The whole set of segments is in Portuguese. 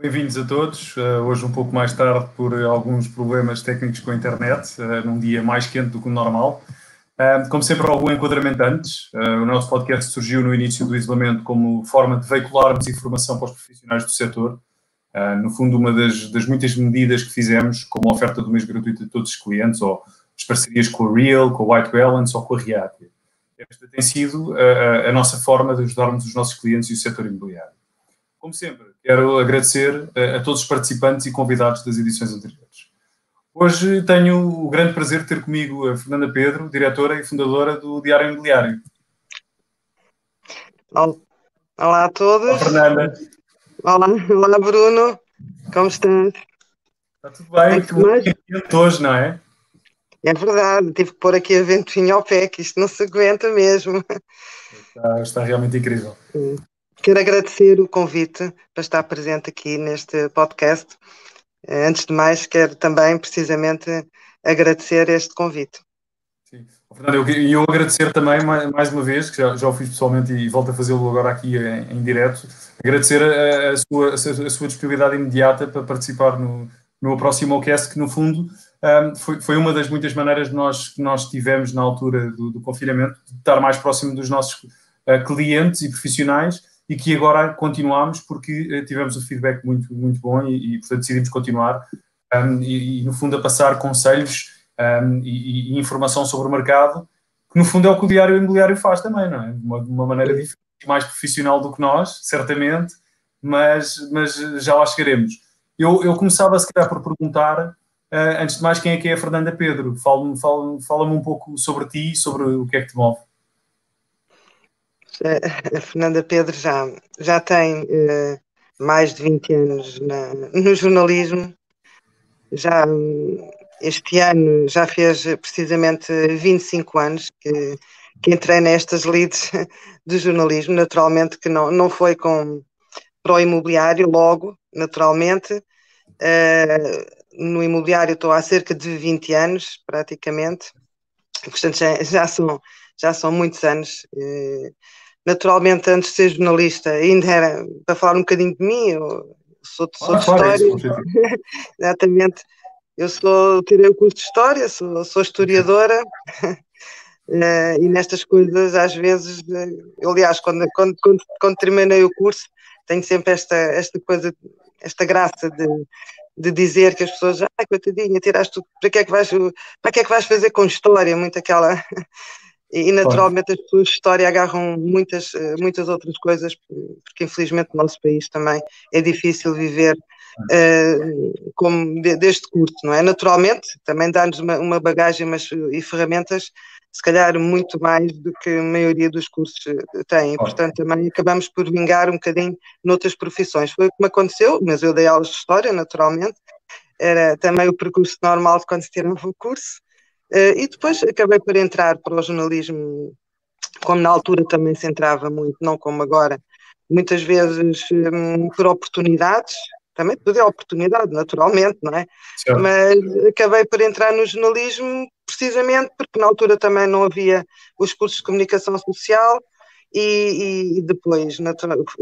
Bem-vindos a todos. Uh, hoje, um pouco mais tarde, por alguns problemas técnicos com a internet, uh, num dia mais quente do que o normal. Uh, como sempre, algum enquadramento antes. o nosso podcast surgiu no início do isolamento como forma de veicularmos informação para os profissionais do setor. no fundo, uma das, das, muitas medidas que fizemos, como a oferta do mês gratuito a todos os clientes, ou as parcerias com a Real, com a White Balance ou com a React. Esta tem sido a, a nossa forma de ajudarmos os nossos clientes e o setor imobiliário. Como sempre, quero agradecer a, a todos os participantes e convidados das edições anteriores. Hoje tenho o grande prazer de ter comigo a Fernanda Pedro, diretora e fundadora do Diário Imobiliário. Olá a todos. Olá, Fernanda. Olá, olá Bruno. Como estás? Está tudo bem? Muito hoje, não é? É verdade, tive que pôr aqui a ventoinha ao pé, que isto não se aguenta mesmo. Está, está realmente incrível. Sim. Quero agradecer o convite para estar presente aqui neste podcast. Eh, antes de mais, quero também, precisamente, agradecer este convite. Sim. Fernando, eu, eu, agradecer também, mais, uma vez, que já, já o fiz pessoalmente e volto a fazê-lo agora aqui em, em direto, agradecer a, a, sua, a, sua, disponibilidade imediata para participar no, no próximo cast, que no fundo um, foi, foi uma das muitas maneiras que nós, que nós tivemos na altura do, do confinamento, de estar mais próximo dos nossos uh, clientes e profissionais e que agora continuamos porque eh, tivemos um feedback muito, muito bom e, e portanto, decidimos continuar um, e, e, no fundo, a passar conselhos um, e, e, informação sobre o mercado, que no fundo é o que o Diário Imobiliário faz também, não é? De uma, uma maneira diferente, mais profissional do que nós, certamente, mas, mas já lá chegaremos. Eu, eu começava, se calhar, por perguntar, uh, antes de mais, quem é que é a Fernanda Pedro? Fala-me fala, fala um pouco sobre ti, sobre o que é que te move a Fernanda Pedro já, já tem uh, mais de 20 anos na, no jornalismo, já este ano já fez precisamente 25 anos que, que entrei nestas leads de jornalismo, naturalmente que não, não foi com para o imobiliário logo, naturalmente. Uh, no imobiliário estou há cerca de 20 anos, praticamente, portanto já, já, são, já são muitos anos. Naturalmente, antes de ser jornalista, ainda era para falar um bocadinho de mim, eu sou, sou ah, de História. Exatamente. Eu sou, tirei o curso de História, sou, sou historiadora. Uh, e nestas coisas, às vezes, eu, aliás, quando, quando, quando, quando, terminei o curso, tenho sempre esta, esta coisa, esta graça de, de dizer que as pessoas, ah, coitadinha, tiraste tudo, para que, é que vais, para que é que vais fazer com história? Muito aquela, e naturalmente as pessoas de história agarram muitas, eh, muitas outras coisas, porque infelizmente no nosso país também é difícil viver uh, como de, deste curso, não é? Naturalmente, também dá-nos uma, uma, bagagem mas, e ferramentas, se calhar muito mais do que a maioria dos cursos eh, tem, portanto também acabamos por vingar um bocadinho noutras profissões. Foi o que me aconteceu, mas eu dei aulas de história, naturalmente, era também o percurso normal de quando se tirava o curso, e depois acabei por entrar para o jornalismo, como na altura também se entrava muito, não como agora, muitas vezes um, por oportunidades, também tudo é oportunidade, naturalmente, não é? Mas acabei por entrar no jornalismo precisamente porque na altura também não havia os cursos de comunicação social e, e depois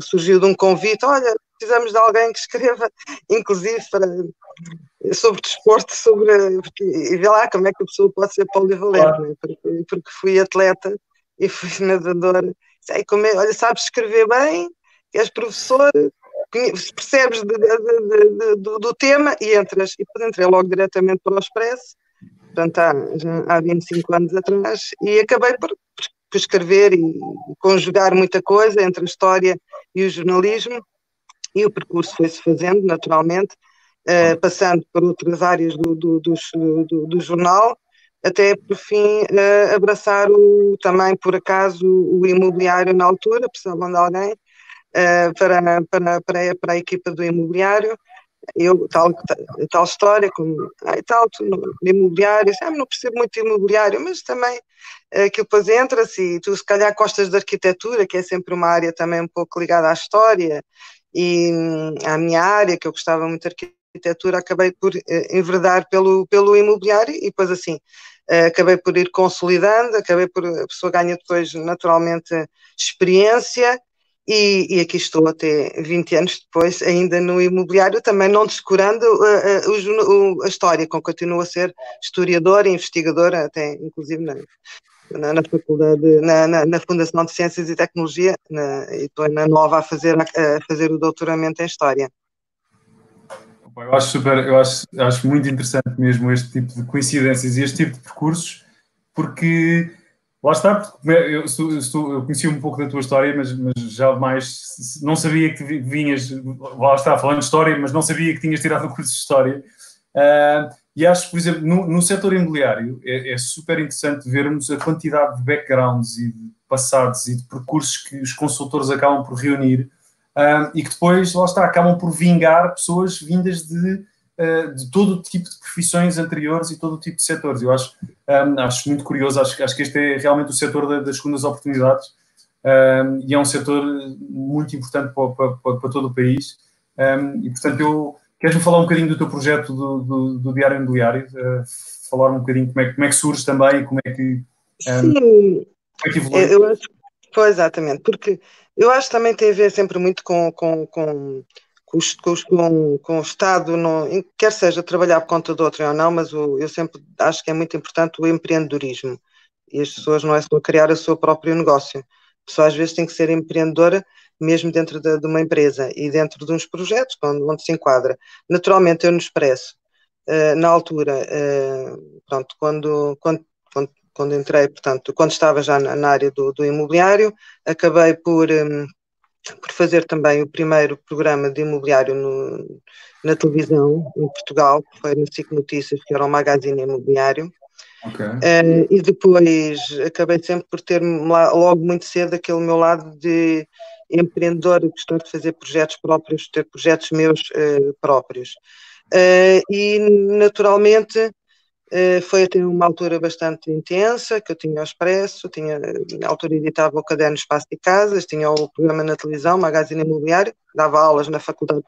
surgiu de um convite, olha, precisamos de alguém que escreva, inclusive para sobre desporto, sobre e vê lá como é que a pessoa pode ser polivalente, claro. né? porque, porque, fui atleta e fui nadador. Sei como é, olha, sabes escrever bem, és professor, percebes de, de, de, do, do, tema e entras. E depois entrei logo diretamente para o Expresso, portanto, há, há 25 anos atrás, e acabei por, por escrever e, conjugar muita coisa entre a história e o jornalismo, e o percurso foi-se fazendo naturalmente uh, passando por outras áreas do, do, do, do, jornal, até por fim uh, abraçar o, também por acaso o imobiliário na altura, precisavam de alguém uh, para, para, para, para a equipa do imobiliário. Eu, tal, tal história, como ai, tal, tu, no, imobiliário, ah, não percebo muito de imobiliário, mas também aquilo depois entra-se e tu se calhar costas de arquitetura, que é sempre uma área também um pouco ligada à história e hum, à minha área, que eu gostava muito de arquitetura arquitetura, acabei por eh, enverdar pelo, pelo imobiliário e depois assim eh, acabei por ir consolidando, acabei por, a pessoa ganha depois naturalmente experiência e, e, aqui estou até 20 anos depois, ainda no imobiliário, também não descurando uh, uh, a história, com continuo a ser historiadora investigadora, até inclusive na, na, na faculdade, na, na, na, Fundação de Ciências e Tecnologia, na, e estou na Nova a fazer, a fazer o doutoramento em História. Eu acho super, eu acho, acho muito interessante mesmo este tipo de coincidências e este tipo de percursos, porque Lá está, eu, eu, eu conhecia um pouco da tua história, mas, mas jamais não sabia que vinhas, lá está, falando de história, mas não sabia que tinhas tirado o curso de história. Uh, e acho, por exemplo, no, no setor imobiliário é, é, super interessante vermos a quantidade de backgrounds e de passados e de percursos que os consultores acabam por reunir uh, e que depois, lá está, acabam por vingar pessoas vindas de uh, de todo o tipo de profissões anteriores e todo o tipo de setores. Eu acho, um, acho muito curioso, acho, acho que este é realmente o setor das segundas oportunidades um, e é um setor muito importante para, para, para todo o país. Um, e, portanto, eu queres-me falar um bocadinho do teu projeto do, do, do Diário Imobiliário? Uh, falar um bocadinho como é, como é que surge também, como é que, Sim, como é que evolui? Eu acho, pois, exatamente, porque eu acho que também tem a ver sempre muito com, com, com com, com, com o Estado, no, quer seja trabalhar por conta de outro ou não, mas o, eu sempre acho que é muito importante o empreendedorismo. E as pessoas não é só criar o seu próprio negócio. A pessoa às vezes tem que ser empreendedora mesmo dentro de, de uma empresa e dentro de uns projetos onde, onde se enquadra. Naturalmente, eu no Expresso, uh, na altura, uh, pronto, quando, quando, quando, quando, entrei, portanto, quando estava já na, na área do, do imobiliário, acabei por... Um, por fazer também o primeiro programa de imobiliário no, na televisão em Portugal, que foi no SIC Notícias, que era o magazine imobiliário. Okay. Uh, e depois acabei sempre por ter logo muito cedo aquele meu lado de empreendedor, gostar de fazer projetos próprios, ter projetos meus uh, próprios. Uh, e naturalmente foi até uma altura bastante intensa, que eu tinha o Expresso, tinha, na altura editava o caderno Espaço de Casas, tinha o programa na televisão, Magazine Imobiliário, dava aulas na faculdade,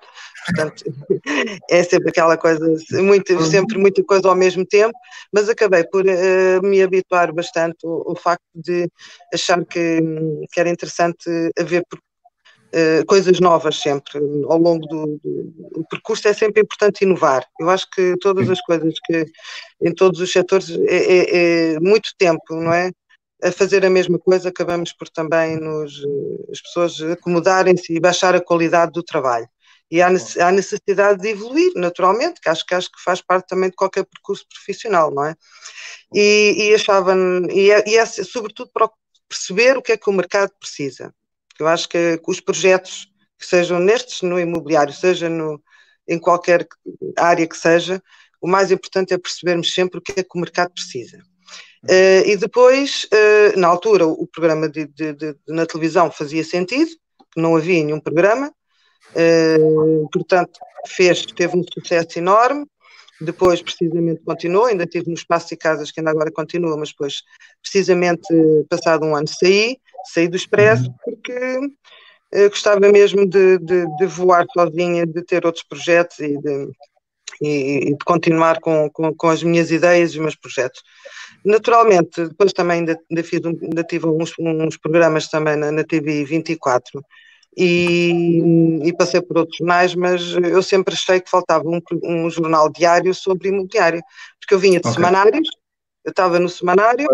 portanto é sempre aquela coisa, muito, uhum. sempre muita coisa ao mesmo tempo, mas acabei por uh, me habituar bastante ao, ao, facto de achar que, que era interessante haver Uh, coisas novas sempre ao longo do, do, percurso é sempre importante inovar. Eu acho que todas as coisas que em todos os setores é, é, é muito tempo, não é? A fazer a mesma coisa acabamos por também nos as pessoas acomodarem-se e baixar a qualidade do trabalho. E há, há necessidade de evoluir, naturalmente, que acho, que acho que faz parte também de qualquer percurso profissional, não é? E, e achava, e é, e é sobretudo para perceber o que é que o mercado precisa eu acho que, os projetos que sejam nestes, no imobiliário, seja no, em qualquer área que seja, o mais importante é percebermos sempre o que é que o mercado precisa. Uh, e depois, uh, na altura, o programa de, de, de, na televisão fazia sentido, não havia nenhum programa, uh, portanto, fez, teve um sucesso enorme. Depois, precisamente, continuou. Ainda estive no Espaço e Casas, que ainda agora continua, mas depois, precisamente, passado um ano, saí saí do Expresso uhum. porque uh, gostava mesmo de, de, de, voar sozinha, de ter outros projetos e de, e, e de continuar com, com, com, as minhas ideias e os meus projetos. Naturalmente, depois também ainda, ainda, fiz, ainda tive uns, uns programas também na, na TV 24 e, e, passei por outros jornais, mas eu sempre achei que faltava um, um jornal diário sobre imobiliário, porque eu vinha de okay. semanários, eu estava no semanário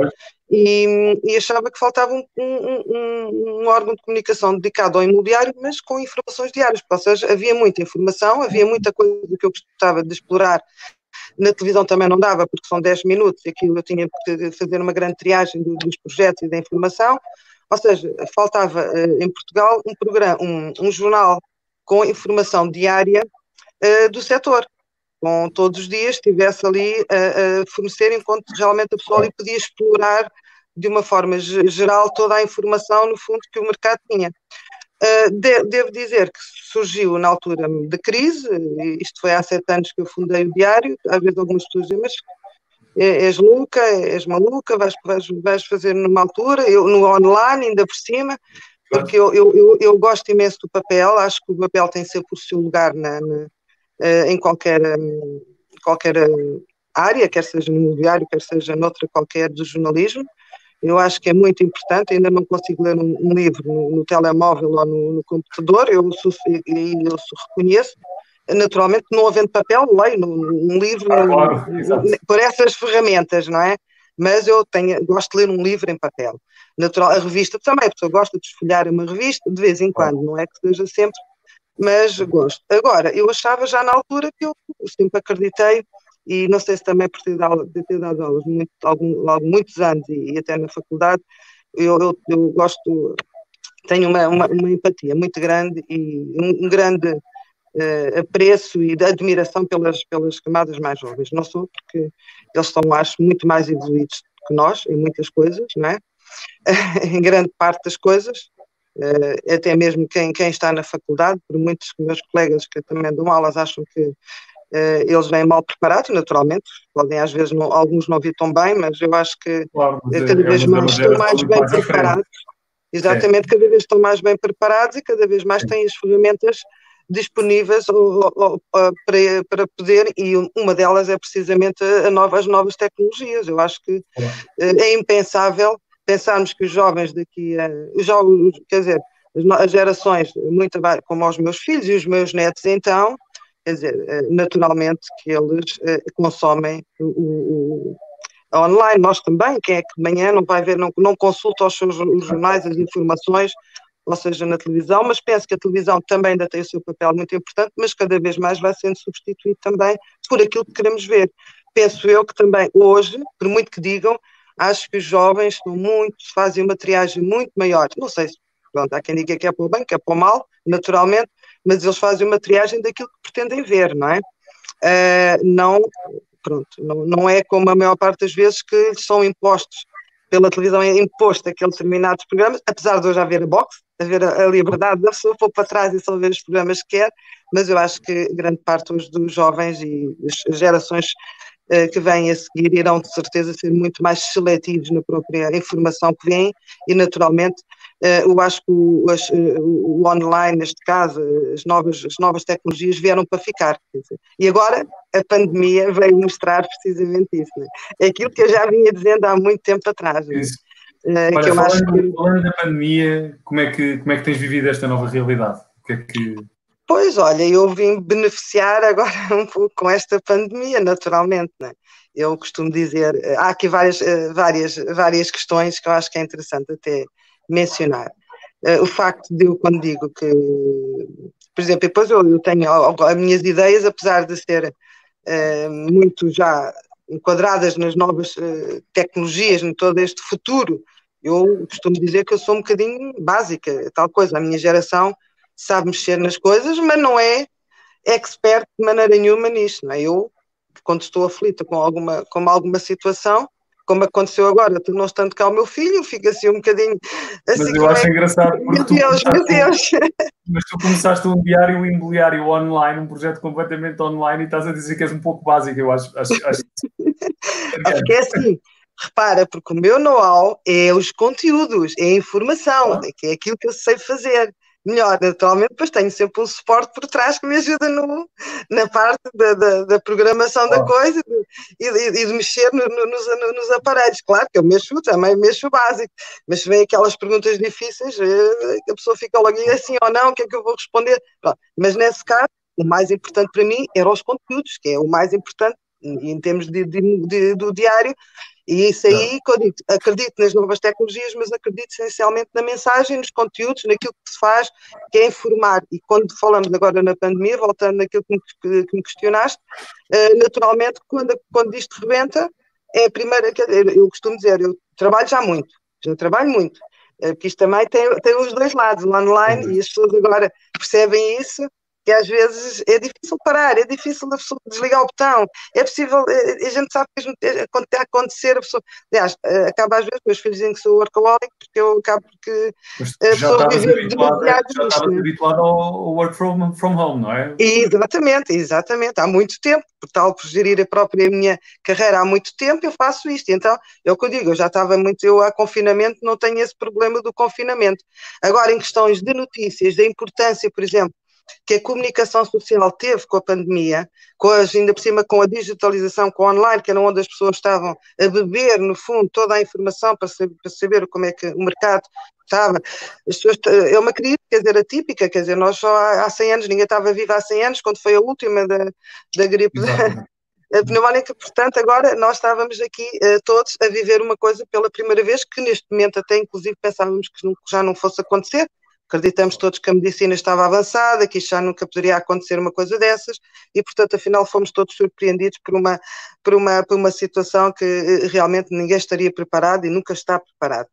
e, e, achava que faltava um, um, um, órgão de comunicação dedicado ao imobiliário, mas com informações diárias, ou seja, havia muita informação, havia muita coisa que eu gostava de explorar. Na televisão também não dava, porque são 10 minutos e aquilo eu tinha que fazer uma grande triagem dos projetos e da informação. Ou seja, faltava eh, em Portugal um, programa, um, um jornal com informação diária uh, do setor com todos os dias estivesse ali a, a, fornecer, enquanto realmente a pessoa ali podia explorar de uma forma geral toda a informação, no fundo, que o mercado tinha. Uh, de, devo dizer que surgiu na altura de crise, isto foi há sete anos que eu fundei o diário, às vezes algumas pessoas dizem, mas és louca, és maluca, vais, vais, vais fazer numa altura, eu no online ainda por cima, porque eu, eu, eu, eu gosto imenso do papel, acho que o papel tem sempre o seu lugar na, na eh, em qualquer, hum, qualquer hum, área, quer seja no imobiliário, quer seja noutra qualquer do jornalismo. eu acho que é muito importante, ainda não consigo ler um, um livro no, no, telemóvel ou no, no computador, eu, e eu reconheço, naturalmente, não havendo papel, leio um livro ah, claro, por essas ferramentas, não é? Mas eu tenho, gosto de ler um livro em papel. Natural, a revista também, a pessoa gosta de esfolhar uma revista de vez em quando, não é que seja sempre, mas gosto. Agora, eu achava já na altura que eu sempre acreditei, e não sei se também por ter dado, ter dado aulas muito, algum, algum, muitos anos e, e, até na faculdade, eu, eu, eu gosto, tenho uma, uma, uma, empatia muito grande e um, um grande uh, apreço e de admiração pelas, pelas camadas mais jovens. Não sou, porque eles estão, acho, muito mais evoluídos que nós em muitas coisas, não é? em grande parte das coisas, uh, até mesmo quem, quem está na faculdade, por muitos meus colegas que também dão aulas acham que Uh, eles vêm mal preparados, naturalmente, podem às vezes, não, alguns não vir tão bem, mas eu acho que claro, cada é, vez é mais estão mais bem preparados. Exatamente, é. cada vez estão mais bem preparados e cada vez mais têm as ferramentas disponíveis para, para poder, e uma delas é precisamente a as novas tecnologias. Eu acho que é, é impensável pensarmos que os jovens daqui a. Os jovens, quer dizer, as gerações, muito como os meus filhos e os meus netos, então, quer dizer, eh, naturalmente que eles eh, consomem o, o, online, nós também, quem é que de manhã não vai ver, não, não consulta os seus os jornais, as informações, ou seja, na televisão, mas penso que a televisão também ainda tem o seu papel muito importante, mas cada vez mais vai sendo substituído também por aquilo que queremos ver. Penso eu que também hoje, por muito que digam, acho que os jovens estão muito, fazem uma triagem muito maior. Não sei se, pronto, há quem diga que é para o bem, que é para o mal, naturalmente, mas eles fazem uma triagem daquilo que pretendem ver, não é? Uh, não, pronto, não, não é como a maior parte das vezes que são impostos pela televisão é imposto aqueles determinados programas, apesar de hoje haver a box, haver a, a liberdade da pessoa pôr para trás e só ver os programas que quer, mas eu acho que grande parte hoje dos jovens e as gerações uh, que vêm a seguir irão de certeza ser muito mais seletivos na própria informação que vêm e naturalmente eu acho que o, as, uh, o, online, neste caso, as novas, as novas tecnologias vieram para ficar. E agora a pandemia veio mostrar precisamente isso. Né? É aquilo que eu já vinha dizendo há muito tempo atrás. Né? Olha, que eu falando, acho que... falando da pandemia, como é, que, como é que tens vivido esta nova realidade? O que é que... Pois, olha, eu vim beneficiar agora um pouco com esta pandemia, naturalmente, né? Eu costumo dizer, eh, há aqui várias, eh, várias, várias questões que eu acho que é interessante até mencionar. Eh, o facto de eu, quando digo que, por exemplo, depois eu, eu tenho as minhas ideias, apesar de ser muito já enquadradas nas novas tecnologias, em todo este futuro eu costumo dizer que eu sou um bocadinho básica, tal coisa. A minha geração sabe mexer nas coisas, mas não é expert de maneira nenhuma nisto. Não é? Eu, quando estou aflita com alguma, com alguma situação, como aconteceu agora, tu não estando cá o meu filho, fica assim um bocadinho assim. Mas eu acho é... engraçado meu Deus, meu Deus. mas tu começaste um diário imobiliário online, um projeto completamente online e estás a dizer que és um pouco básico, eu acho. acho, acho... porque é assim, Repara, porque o meu know-how é os conteúdos, é a informação, ah. que é aquilo que eu sei fazer melhor. Naturalmente, depois tenho sempre um suporte por trás que me ajuda no, na parte da, da, da programação da coisa e, de, e de mexer no, no, nos, nos, aparelhos. Claro que eu mexo também, mexo básico, mas se vem aquelas perguntas difíceis, eh, a pessoa fica logo assim ou não, o que é que eu vou responder? Pronto. Mas nesse caso, o mais importante para mim eram os conteúdos, que é o mais importante em termos de, de, de, do diário, e isso aí, acredito, acredito nas novas tecnologias, mas acredito essencialmente na mensagem, nos conteúdos, naquilo que se faz, que é informar. E quando falamos agora na pandemia, voltando naquilo que me, que me questionaste, uh, naturalmente, quando, quando isto rebenta, é a primeira. Eu costumo dizer, eu trabalho já muito, já trabalho muito, uh, porque isto também tem, tem os dois lados, o online, uhum. e as pessoas agora percebem isso que às vezes é difícil parar, é difícil a pessoa desligar o botão, é possível, eh, a gente sabe que quando está a acontecer, a pessoa, aliás, eh, acaba às vezes, meus filhos dizem que sou workaholic, porque eu acabo porque a pessoa vive demasiado Já habituado ao work from, from home, não é? Exatamente, exatamente, há muito tempo, por tal, por gerir a própria minha carreira há muito tempo, eu faço isto, então, é o que eu digo, eu já estava muito, eu a confinamento não tenho esse problema do confinamento. Agora, em questões de notícias, da importância, por exemplo, que a comunicação social teve com a pandemia, com as, ainda por cima com a digitalização, com o online, que era onde as pessoas estavam a beber, no fundo, toda a informação para saber, para saber como é que o mercado estava. As pessoas, é uma crise, quer dizer, atípica, quer dizer, nós só há, há 100 anos, ninguém estava vivo há 100 anos, quando foi a última da, da gripe a pneumónica, portanto, agora nós estávamos aqui uh, todos a viver uma coisa pela primeira vez que neste momento até inclusive pensávamos que já não fosse acontecer, Acreditamos todos que a medicina estava avançada, que isto já nunca poderia acontecer uma coisa dessas, e portanto, afinal, fomos todos surpreendidos por uma, por uma, por uma situação que eh, realmente ninguém estaria preparado e nunca está preparado.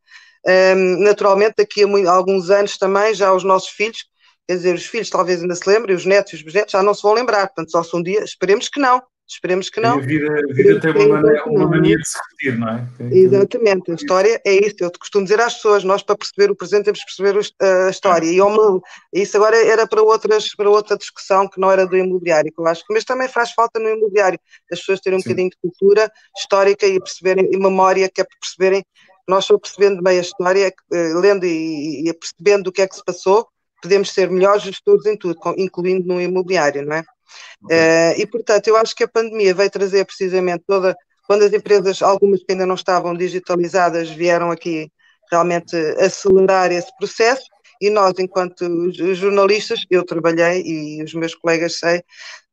Um, naturalmente, daqui a, alguns anos também, já os nossos filhos, quer dizer, os filhos talvez ainda se lembrem, os netos e os bisnetos já não se vão lembrar, portanto, só se um dia, esperemos que não, Esperemos que não. a vida, a vida tem uma, maneira, uma mania de se repetir, não é? Exatamente, a história é isso. Eu costumo dizer às pessoas: nós, para perceber o presente, temos que perceber a história. E ao isso agora era para, outras, para outra discussão que não era do imobiliário, que eu acho que, mas também faz falta no imobiliário, as pessoas terem um Sim. bocadinho de cultura histórica e perceberem, e memória, que é para perceberem. Nós só percebendo bem a história, eh, lendo e, e percebendo o que é que se passou, podemos ser melhores gestores em tudo, incluindo no imobiliário, não é? Uh, e, portanto, eu acho que a pandemia vai trazer precisamente toda. Quando as empresas, algumas que ainda não estavam digitalizadas, vieram aqui realmente acelerar esse processo, e nós, enquanto jornalistas, eu trabalhei e os meus colegas sei,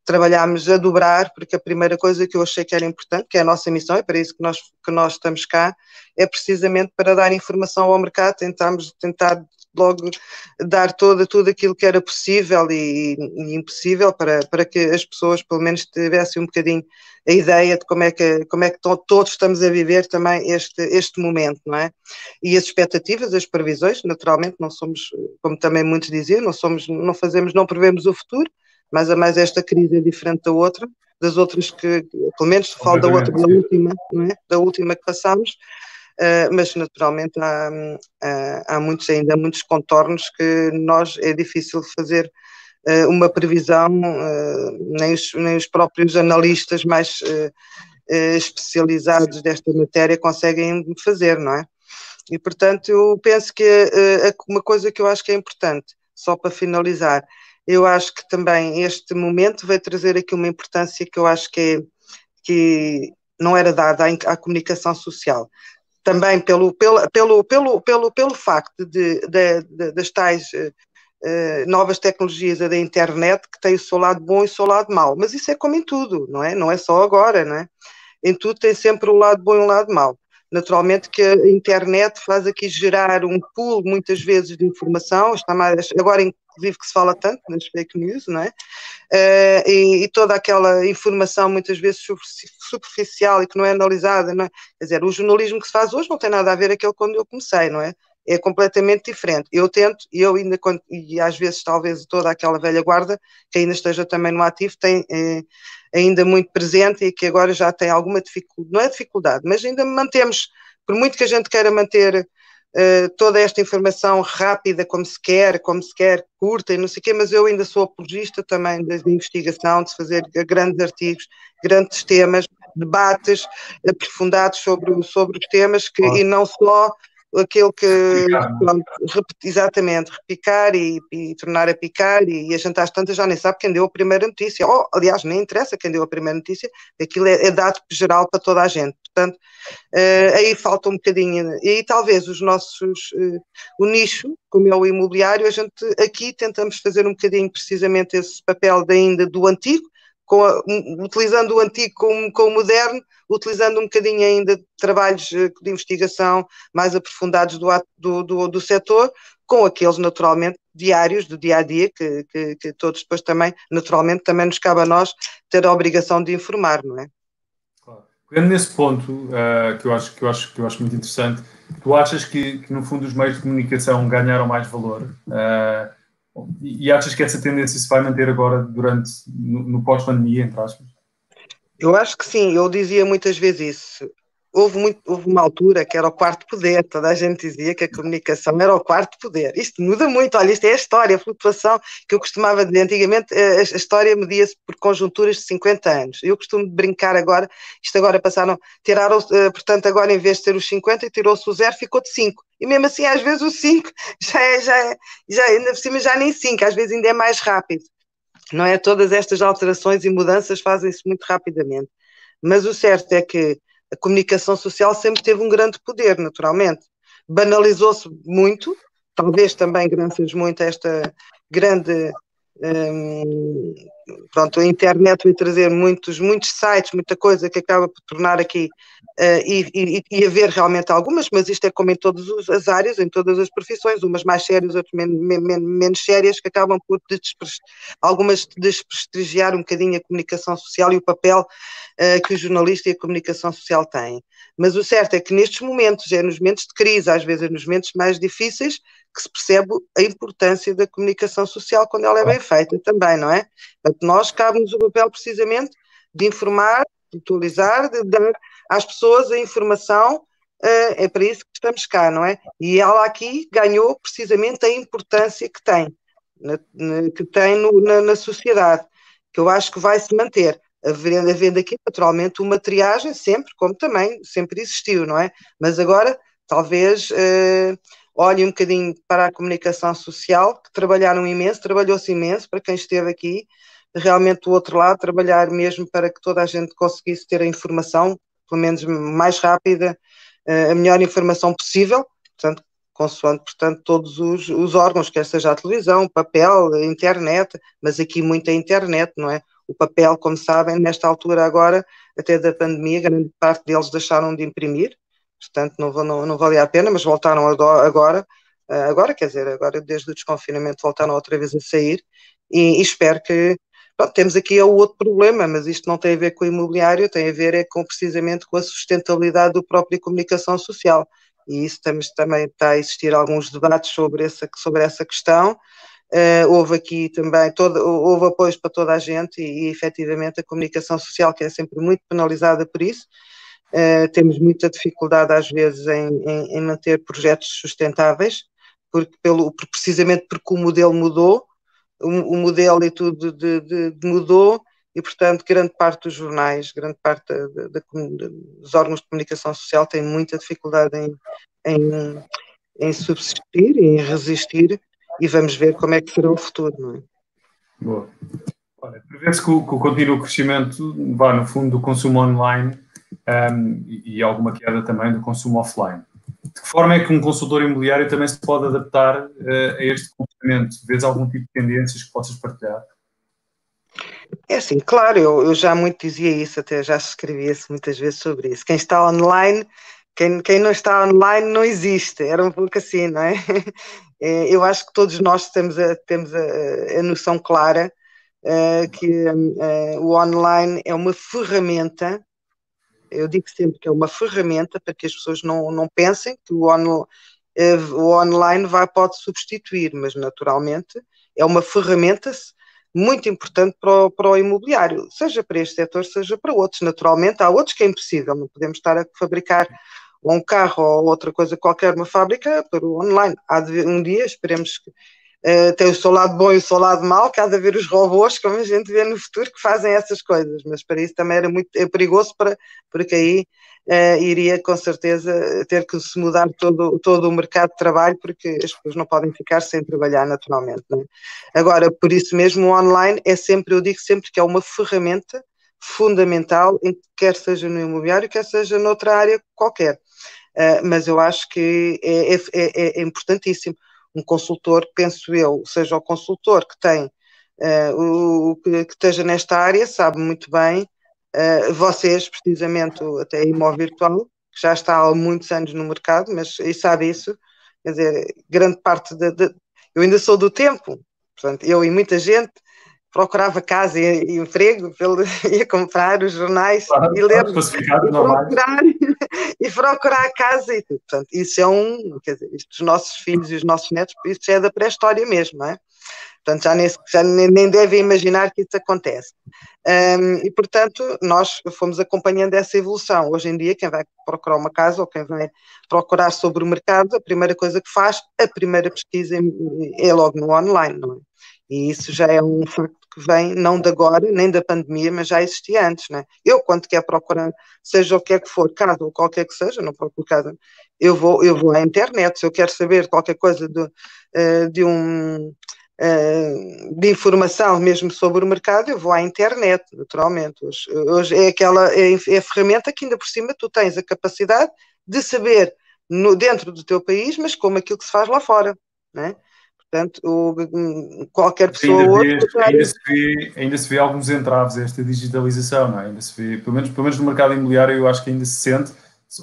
trabalhámos a dobrar, porque a primeira coisa que eu achei que era importante, que é a nossa missão, e para isso que nós, que nós estamos cá, é precisamente para dar informação ao mercado, tentarmos tentar logo dar todo, tudo aquilo que era possível e, e, impossível para, para que as pessoas pelo menos tivessem um bocadinho a ideia de como é que, como é que to, todos estamos a viver também este, este momento, não é? E as expectativas, as previsões, naturalmente não somos, como também muitos diziam, não somos, não fazemos, não prevemos o futuro, mas a mais esta crise é diferente da outra, das outras que, pelo menos falo da outra, da última, não é? Da última que passámos, mas naturalmente há, há muitos, ainda muitos contornos que nós é difícil fazer uh, uma previsão, nem os, nem, os, próprios analistas mais especializados desta matéria conseguem fazer, não é? E portanto eu penso que uma coisa que eu acho que é importante, só para finalizar, eu acho que também este momento vai trazer aqui uma importância que eu acho que é que não era dada à, à comunicação social também pelo, pelo, pelo, pelo, pelo, pelo facto de, de, de das tais uh, novas tecnologias da internet que tem o seu lado bom e o seu lado mau. Mas isso é como em tudo, não é? Não é só agora, não é? Em tudo tem sempre o um lado bom e um lado mau. Naturalmente que a internet faz aqui gerar um pool, muitas vezes, de informação, está mais, agora inclusive que se fala tanto nas fake news, não é? Uh, e, e, toda aquela informação muitas vezes superficial e que não é analisada, não é? Quer dizer, o jornalismo que se faz hoje não tem nada a ver aquele quando eu comecei, não é? É completamente diferente. Eu tento, e eu ainda, e às vezes talvez toda aquela velha guarda, que ainda esteja também no ativo, tem eh, ainda muito presente e que agora já tem alguma dificuldade, não é dificuldade, mas ainda mantemos, por muito que a gente queira manter toda esta informação rápida como se quer, como se quer, curta e não sei o quê, mas eu ainda sou apologista também da investigação, de fazer grandes artigos, grandes temas, debates aprofundados sobre, sobre os temas que, e não só aquele que repicar, pronto, exatamente, repicar e, e, tornar a picar e, e a gente às tantas já nem sabe quem deu a primeira notícia, ou aliás nem interessa quem deu a primeira notícia, aquilo é, é dado geral para toda a gente, portanto uh, aí falta um bocadinho, e aí talvez os nossos, uh, o nicho, como é o imobiliário, a gente aqui tentamos fazer um bocadinho precisamente esse papel de ainda do antigo, a, utilizando o antigo com, com o moderno, utilizando um bocadinho ainda de trabalhos eh, de investigação mais aprofundados do, do, do, do setor, com aqueles naturalmente diários, do dia a dia, que, que, que, todos depois também, naturalmente, também nos cabe a nós ter a obrigação de informar, não é? Claro. Nesse ponto, uh, que, eu acho, que, eu acho, que eu acho muito interessante, tu achas que, que no fundo os meios de comunicação ganharam mais valor? Uh, e achas que essa tendência se vai manter agora durante, no, no pós-pandemia, entre aspas? Eu acho que sim, eu dizia muitas vezes isso houve, muito, houve uma altura que era o quarto poder, toda a gente dizia que a comunicação era o quarto poder. Isto muda muito, olha, isto é a história, a flutuação que eu costumava dizer. Antigamente eh, a, a história media-se por conjunturas de 50 anos. Eu costumo brincar agora, isto agora passaram, tiraram, uh, portanto, agora em vez de ter os 50, tirou-se o zero, ficou de 5. E mesmo assim, às vezes o 5 já é, já é, já é, ainda por cima já nem 5, às vezes ainda é mais rápido. não é? Todas estas alterações e mudanças fazem-se muito rapidamente. Mas o certo é que a comunicação social sempre teve um grande poder, naturalmente. Banalizou-se muito, talvez também graças muito a esta grande um, pronto, a internet vai trazer muitos, muitos sites, muita coisa que acaba por tornar aqui uh, e, e, e, haver realmente algumas, mas isto é como em todas as áreas, em todas as profissões, umas mais sérias, outras men men menos sérias, que acabam por algumas desprestigiar um bocadinho a comunicação social e o papel uh, que o jornalista e a comunicação social têm. Mas o certo é que nestes momentos, é nos momentos de crise, às vezes é nos momentos mais difíceis, que se percebe a importância da comunicação social quando ela é bem feita também, não é? Portanto, nós cabe-nos o papel precisamente de informar, de atualizar, de dar às pessoas a informação, uh, é para isso que estamos cá, não é? E ela aqui ganhou precisamente a importância que tem, que tem no, na, na, sociedade, que eu acho que vai se manter. Havendo, havendo aqui, naturalmente, uma triagem, sempre, como também sempre existiu, não é? Mas agora, talvez. Uh, olhe um bocadinho para a comunicação social, que trabalharam imenso, trabalhou-se imenso para quem esteve aqui, realmente do outro lado, trabalhar mesmo para que toda a gente conseguisse ter a informação, pelo menos mais rápida, eh, a melhor informação possível, portanto, consoante, portanto, todos os, os órgãos, quer seja a televisão, papel, a internet, mas aqui muita internet, não é? O papel, como sabem, nesta altura agora, até da pandemia, grande parte deles deixaram de imprimir, portanto não, não, não valia a pena, mas voltaram agora, eh, agora quer dizer, agora desde o desconfinamento voltaram outra vez a sair e, e espero que pronto, temos aqui o outro problema, mas isto não tem a ver com o imobiliário, tem a ver é com precisamente com a sustentabilidade do próprio comunicação social. E isso também, também está a existir alguns debates sobre essa, sobre essa questão. Uh, houve aqui também todo, houve apoios para toda a gente e, e efetivamente a comunicação social que é sempre muito penalizada por isso Uh, temos muita dificuldade às vezes em, em, em, manter projetos sustentáveis, porque pelo, precisamente porque o modelo mudou, o, o modelo e tudo de, de, de mudou, e portanto grande parte dos jornais, grande parte dos órgãos de comunicação social tem muita dificuldade em, em, em subsistir, em resistir, e vamos ver como é que será o futuro, não é? Boa. Prevê-se que, que o contínuo crescimento vá no fundo do consumo online um, e, alguma queda também do consumo offline. De que forma é que um consultor imobiliário também se pode adaptar uh, a este comportamento? Vês algum tipo de tendências que possas partilhar? É assim, claro, eu, eu já muito dizia isso, até já escrevia-se muitas vezes sobre isso. Quem está online, quem, quem não está online não existe, era um pouco assim, não é? é eu acho que todos nós temos a, temos a, a noção clara uh, que uh, o online é uma ferramenta eu digo sempre que é uma ferramenta para que as pessoas não, não pensem que o, on, eh, o online vai, pode substituir, mas naturalmente é uma ferramenta muito importante para o, para o imobiliário, seja para este setor, seja para outros. Naturalmente, há outros que é impossível, não podemos estar a fabricar um carro ou outra coisa qualquer uma fábrica para o online. Há de, um dia, esperemos que Uh, tem o seu lado bom e o seu lado mau, que há de haver os robôs, como a gente vê no futuro, que fazem essas coisas, mas para isso também era muito é perigoso, para, porque aí uh, iria com certeza ter que se mudar todo, todo o mercado de trabalho, porque as pessoas não podem ficar sem trabalhar naturalmente. É? Agora, por isso mesmo, o online é sempre, eu digo sempre que é uma ferramenta fundamental, quer seja no imobiliário, quer seja noutra área qualquer. Uh, mas eu acho que é, é, é, é importantíssimo um consultor, penso eu, seja o consultor que tem uh, o, que, que, esteja nesta área, sabe muito bem, uh, vocês, precisamente, até Imóvel Virtual, que já está há muitos anos no mercado, mas e sabe isso, quer dizer, grande parte de eu ainda sou do tempo, portanto, eu e muita gente procurava casa e, e emprego, pelo, ia comprar os jornais claro, e ler, e procurar, e procurar casa e. Portanto, isso é um, quer dizer, os nossos filhos e os nossos netos, isso é da pré-história mesmo, não é? Portanto, já, nem, já nem devem imaginar que isso acontece. Um, e, portanto, nós fomos acompanhando essa evolução. Hoje em dia, quem vai procurar uma casa ou quem vai procurar sobre o mercado, a primeira coisa que faz, a primeira pesquisa é logo no online, não é? E isso já é um facto que vem não de agora, nem da pandemia, mas já existia antes, né? Eu, quando quero procurar, seja o que é que for, casa ou qualquer que seja, não procuro casa, eu vou, eu vou à internet, se eu quero saber qualquer coisa de, eh, de um uh, de informação mesmo sobre o mercado, eu vou à internet, naturalmente. Hoje, hoje é aquela é, é a ferramenta que ainda por cima tu tens a capacidade de saber no, dentro do teu país, mas como aquilo que se faz lá fora, né? Portanto, o, qualquer pessoa. Ainda, vê, ainda, se vê, ainda se vê alguns entraves a esta digitalização, não é? Ainda se vê, pelo menos, pelo menos no mercado imobiliário, eu acho que ainda se sente.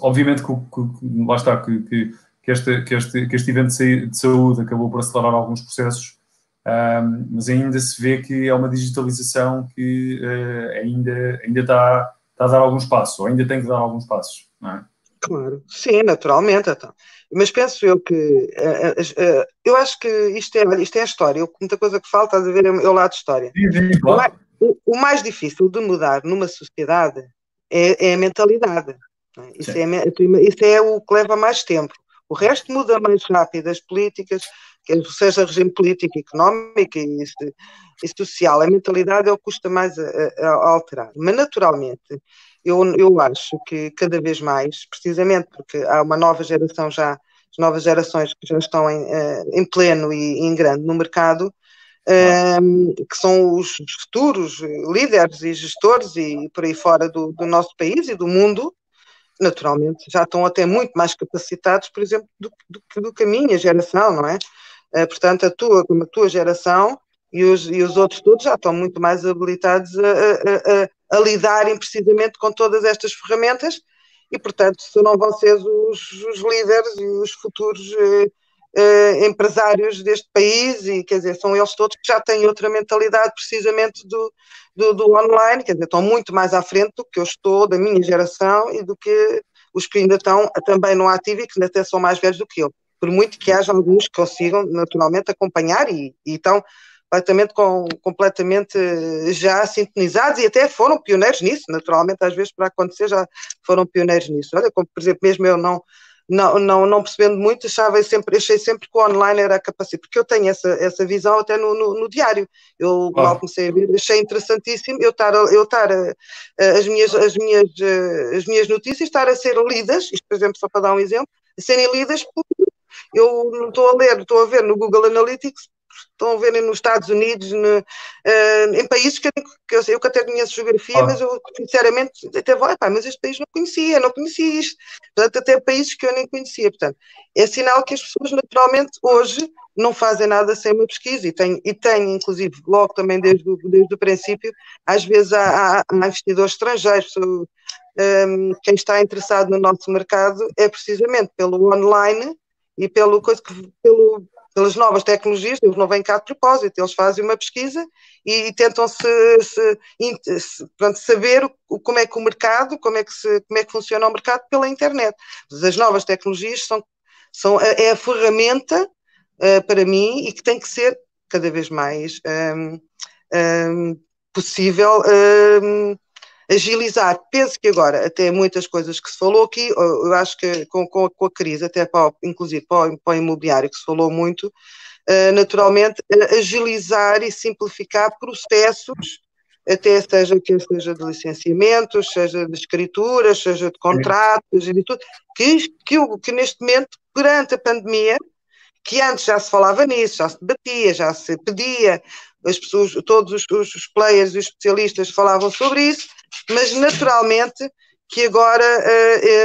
Obviamente que, que lá está, que, que, que, este, que, este, que este evento de saúde acabou por acelerar alguns processos, um, mas ainda se vê que é uma digitalização que uh, ainda, ainda está, está a dar alguns passos, ou ainda tem que dar alguns passos, não é? Claro, sim, naturalmente. Então. Mas penso eu que uh, uh, eu acho que isto é, isto é a história. Eu, muita coisa que falta a ver é o lado de história. Sim, sim, claro. o, mais, o, mais, difícil de mudar numa sociedade é, é a mentalidade. É? Isso, é, isso é o que leva mais tempo. O resto muda mais rápido, as políticas, seja regime político, económico e, e social. A mentalidade é o que custa mais a, a, a alterar. Mas, naturalmente, eu, eu acho que cada vez mais, precisamente porque há uma nova geração já, as novas gerações que já estão em, eh, em pleno e em grande no mercado, um, ehm, que são os futuros líderes e gestores e por aí fora do, do, nosso país e do mundo, naturalmente já estão até muito mais capacitados, por exemplo, do, do, do que a minha geração, não é? Uh, portanto, a tua, como a tua geração e os, e os outros todos já estão muito mais habilitados a, a, a, a lidarem precisamente com todas estas ferramentas e, portanto, serão vocês os, os líderes e os futuros eh, eh, empresários deste país e, quer dizer, são eles todos que já têm outra mentalidade precisamente do, do, do, online, quer dizer, estão muito mais à frente do que eu estou, da minha geração e do que os que ainda estão também no ativo e que até são mais velhos do que eu. Por muito que haja alguns que consigam naturalmente acompanhar e, e estão completamente, com, completamente já sintonizados e até foram pioneiros nisso, naturalmente, às vezes para acontecer já foram pioneiros nisso. Olha, como por exemplo, mesmo eu não, não, não, não percebendo muito, achava sempre, achei sempre que o online era capacitado, porque eu tenho essa, essa visão até no, no, no diário. Eu ah. mal comecei a ver, achei interessantíssimo eu estar, eu estar a, a, as, minhas, as, minhas, as minhas notícias estar a ser lidas, isto por exemplo, só para dar um exemplo, a serem lidas por eu não estou a ler, estou a ver no Google Analytics estão a ver nos Estados Unidos, no, uh, em países que eu, que eu, eu, que até conheço geografia, ah. mas eu sinceramente até vou, pá, mas este país não conhecia, não conhecia isto. Portanto, até países que eu nem conhecia. Portanto, é sinal que as pessoas naturalmente hoje não fazem nada sem uma pesquisa e tem, e tem inclusive, logo também desde o, desde o princípio, às vezes há, há, há investidores estrangeiros, um, ehm, quem está interessado no nosso mercado é precisamente pelo online e pelo, coisa que, pelo, pelas novas tecnologias, eles não vêm cá de propósito, eles fazem uma pesquisa e, e tentam se, se, se pronto, saber o, como é que o mercado, como é que, se, como é que funciona o mercado pela internet. As novas tecnologias são, são é a ferramenta uh, para mim e que tem que ser cada vez mais um, um, possível um, agilizar. Penso que agora, até muitas coisas que se falou aqui, eu acho que com, com, com a crise, até para, inclusive para o, para o imobiliário, que se falou muito, uh, naturalmente, uh, agilizar e simplificar processos, até seja que seja de licenciamentos, seja de escrituras, seja de contratos de tudo, que, que, que neste momento, perante a pandemia, que antes já se falava nisso, já se debatia, já se pedia, as pessoas, todos os, os players e os especialistas falavam sobre isso, mas naturalmente que agora,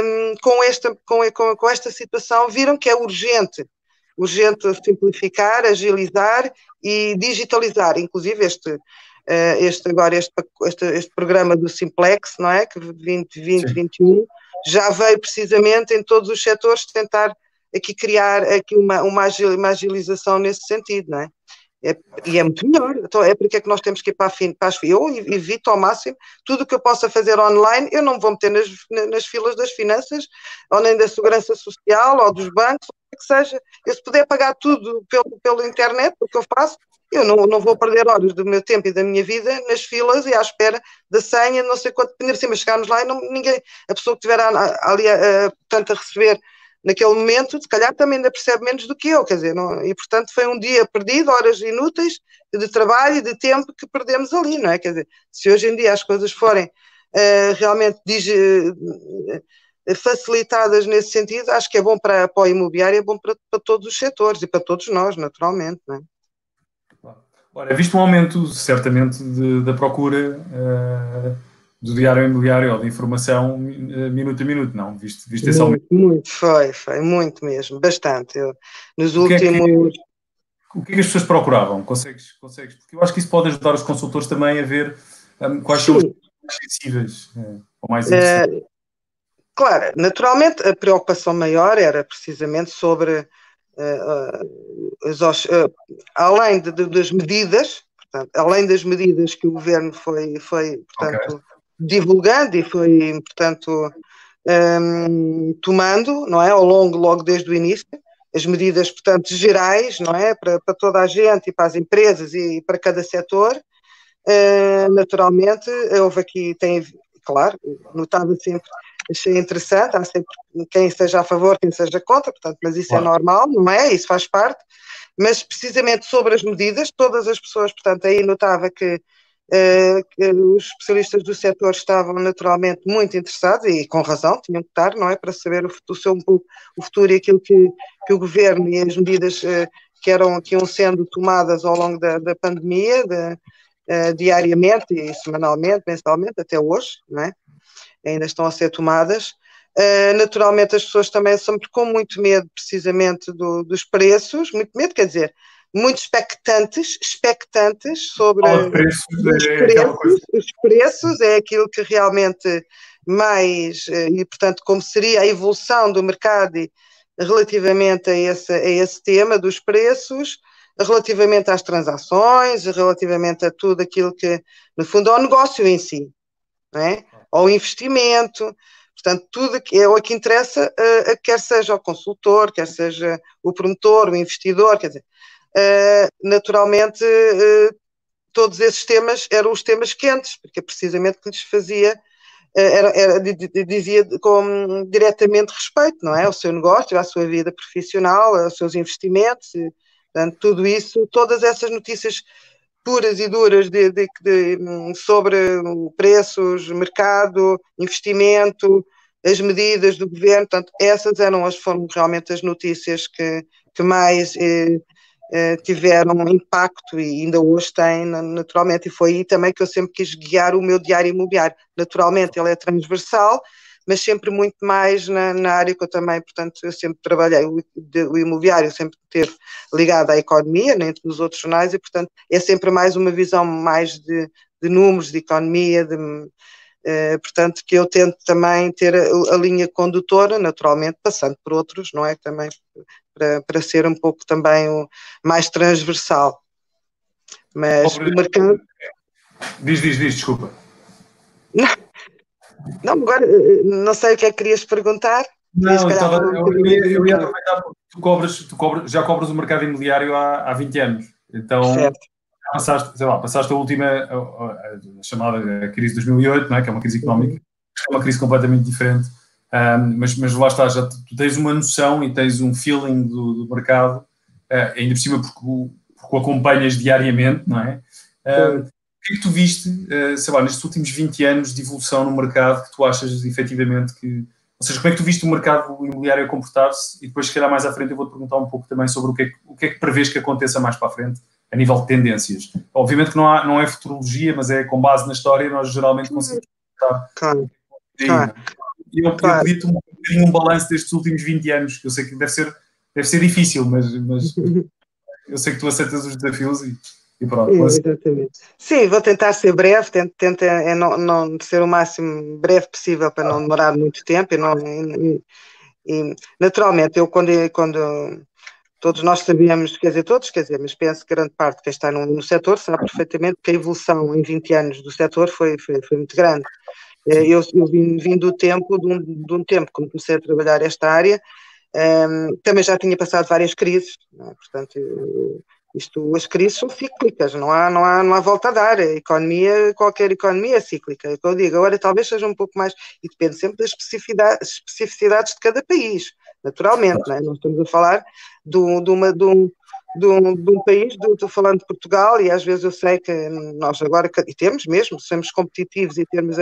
um, com, esta, com, com, com, esta situação, viram que é urgente, urgente simplificar, agilizar e digitalizar, inclusive este, uh, este agora este, este, este, programa do Simplex, não é, que 2020-2021, já veio precisamente em todos os setores tentar aqui criar aqui uma, uma agilização nesse sentido, não é? É, e é muito melhor. Então é porque é que nós temos que ir para, a fim, para as Eu evito ao máximo tudo o que eu possa fazer online, eu não vou meter nas, nas filas das finanças, ou nem da segurança social, ou dos bancos, ou o que seja. Eu se puder pagar tudo pelo, pelo internet, o que eu faço, eu não, não vou perder horas do meu tempo e da minha vida nas filas e à espera da senha, não sei quanto, depender se mas chegarmos lá e não, ninguém, a pessoa que estiver ali a, a, portanto, a receber naquele momento, se calhar também ainda percebe menos do que eu, quer dizer, não, e portanto foi um dia perdido, horas inúteis de trabalho e de tempo que perdemos ali, não é? Quer dizer, se hoje em dia as coisas forem uh, realmente uh, facilitadas nesse sentido, acho que é bom para, para o imobiliário, é bom para, para todos os setores e para todos nós, naturalmente, não é? Ora, visto um aumento, certamente, de, da procura uh, do diário imobiliário ou de informação uh, minuto a minuto, não? Visto esse muito, aumento. Muito, foi, foi, muito mesmo, bastante. Eu, nos o últimos. É que, o que é que as pessoas procuravam? Consegues, consegues? Porque eu acho que isso pode ajudar os consultores também a ver um, quais Sim. são os mais sensíveis uh, ou mais interessantes. Claro, naturalmente a preocupação maior era precisamente sobre uh, as, uh, além de, de, das medidas, portanto, além das medidas que o governo foi, foi portanto, okay. Divulgando e foi, portanto, um, tomando, não é, ao longo, logo desde o início, as medidas, portanto, gerais, não é, para, para toda a gente e para as empresas e para cada setor, uh, naturalmente, houve aqui, tem, claro, notava sempre achei interessante, há sempre quem esteja a favor, quem seja contra, portanto, mas isso é claro. é normal, não é? Isso faz parte. Mas precisamente sobre as medidas, todas as pessoas, portanto, aí notava que os especialistas do setor estavam naturalmente muito interessados e com razão, tinham que estar, não é? Para saber o, o seu o futuro e aquilo que, que o governo e as medidas uh, que eram que iam sendo tomadas ao longo da, da pandemia, de, uh, diariamente e semanalmente, mensalmente, até hoje, não é? ainda estão a ser tomadas. Uh, naturalmente, as pessoas também sempre com muito medo, precisamente, do, dos preços, muito medo, quer dizer, muito expectantes, expectantes sobre preços, os, é preços, os preços, é aquilo que realmente mais, eh, e portanto, como seria a evolução do mercado relativamente a esse, a esse tema dos preços, relativamente às transações, relativamente a tudo aquilo que, no fundo, é o negócio em si, não é? ao investimento. Portanto, tudo que é o que interessa, uh, quer seja o consultor, quer seja o promotor, o investidor, quer dizer, naturalmente uh, todos esses temas eram os temas quentes, porque é precisamente que lhes fazia, era, era, dizia com diretamente respeito, não é? Ao seu negócio, à sua vida profissional, aos seus investimentos, e, portanto, tudo isso, todas essas notícias puras e duras de, de, de, sobre preços, mercado, investimento, as medidas do governo, portanto, essas eram as, foram realmente as notícias que, que mais eh, eh, tiveram impacto e ainda hoje têm, naturalmente, e foi aí também que eu sempre quis guiar o meu diário imobiliário. Naturalmente, ele é transversal, mas sempre muito mais na, na, área que eu também, portanto, eu sempre trabalhei, o, o imobiliário sempre teve ligado à economia, né, nos outros jornais, e portanto é sempre mais uma visão mais de, de números, de economia, de, portanto que eu tento também ter a, a, linha condutora, naturalmente passando por outros, não é, também para, para ser um pouco também o, mais transversal. Mas o mercado... Diz, diz, diz, desculpa. Não, não, agora eh, não sei o que é que querias perguntar. Não, eu, estava, eu, ia, eu ia aproveitar porque tu, cobras, tu cobras, já cobras o mercado imobiliário há, há 20 anos. Então, certo. Passaste, sei lá, passaste a última, a, a, a chamada crise de 2008, não é? que é uma crise económica, é uma crise completamente diferente. Um, mas, mas lá está, já tu tens uma noção e tens um feeling do, do mercado, uh, ainda por cima porque, porque o acompanhas diariamente, não é? Uh, o que é que tu viste, uh, sei lá, nestes últimos 20 anos de evolução no mercado que tu achas efetivamente que. Ou seja, como é que tu viste o mercado imobiliário comportar-se? E depois, se calhar, mais à frente, eu vou-te perguntar um pouco também sobre o que, é que, o que é que prevês que aconteça mais para a frente, a nível de tendências. Obviamente que não, há, não é futurologia, mas é com base na história, nós geralmente conseguimos claro. claro. E eu, claro. eu pedi-te um, um, um balanço destes últimos 20 anos, que eu sei que deve ser, deve ser difícil, mas, mas eu sei que tu aceitas os desafios e e pronto. Sim, exatamente. Sim, vou tentar ser breve, tento, tento é não, não ser o máximo breve possível para não demorar muito tempo e, não, e, e naturalmente eu quando, quando todos nós sabíamos, quer dizer, todos, quer dizer, mas penso que grande parte de quem está no, no setor sabe perfeitamente que a evolução em 20 anos do setor foi, foi, foi muito grande. Eh, eu, eu vim, vim, do tempo, de um, de um tempo, quando comecei a trabalhar esta área, um, ehm, também já tinha passado várias crises, é? portanto, eu, isto, as crises são cíclicas, não há, não, há, não há volta a dar. A economia, qualquer economia é cíclica. É o que eu digo. Agora, talvez seja um pouco mais. E depende sempre das especificidades de cada país, naturalmente. Não, é? não estamos a falar de, de, uma, de, um, de, um, de um país, de, estou falando de Portugal, e às vezes eu sei que nós agora, e temos mesmo, somos competitivos e temos,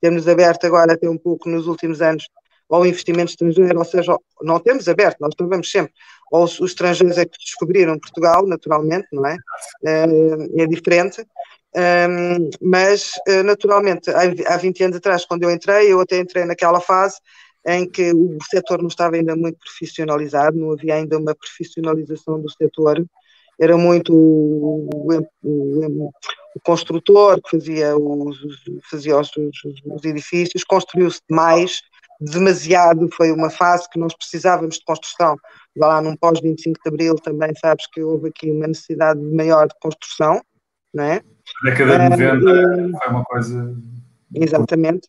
temos aberto agora até um pouco nos últimos anos ao investimento estrangeiro, ou seja, não temos aberto, nós estamos sempre ou os, os estrangeiros é que descobriram Portugal, naturalmente, não é? É, é diferente. Um, mas, naturalmente, há, há 20 anos atrás, quando eu entrei, eu até entrei naquela fase em que o setor não estava ainda muito profissionalizado, não havia ainda uma profissionalização do setor, era muito o, o, o construtor que fazia os, fazia os, os edifícios, construiu-se demais, demasiado, foi uma fase que nós precisávamos de construção, lá num pós-25 de Abril também sabes que houve aqui uma necessidade maior de construção, não é? A década de 90 uh, foi uma coisa... Exatamente,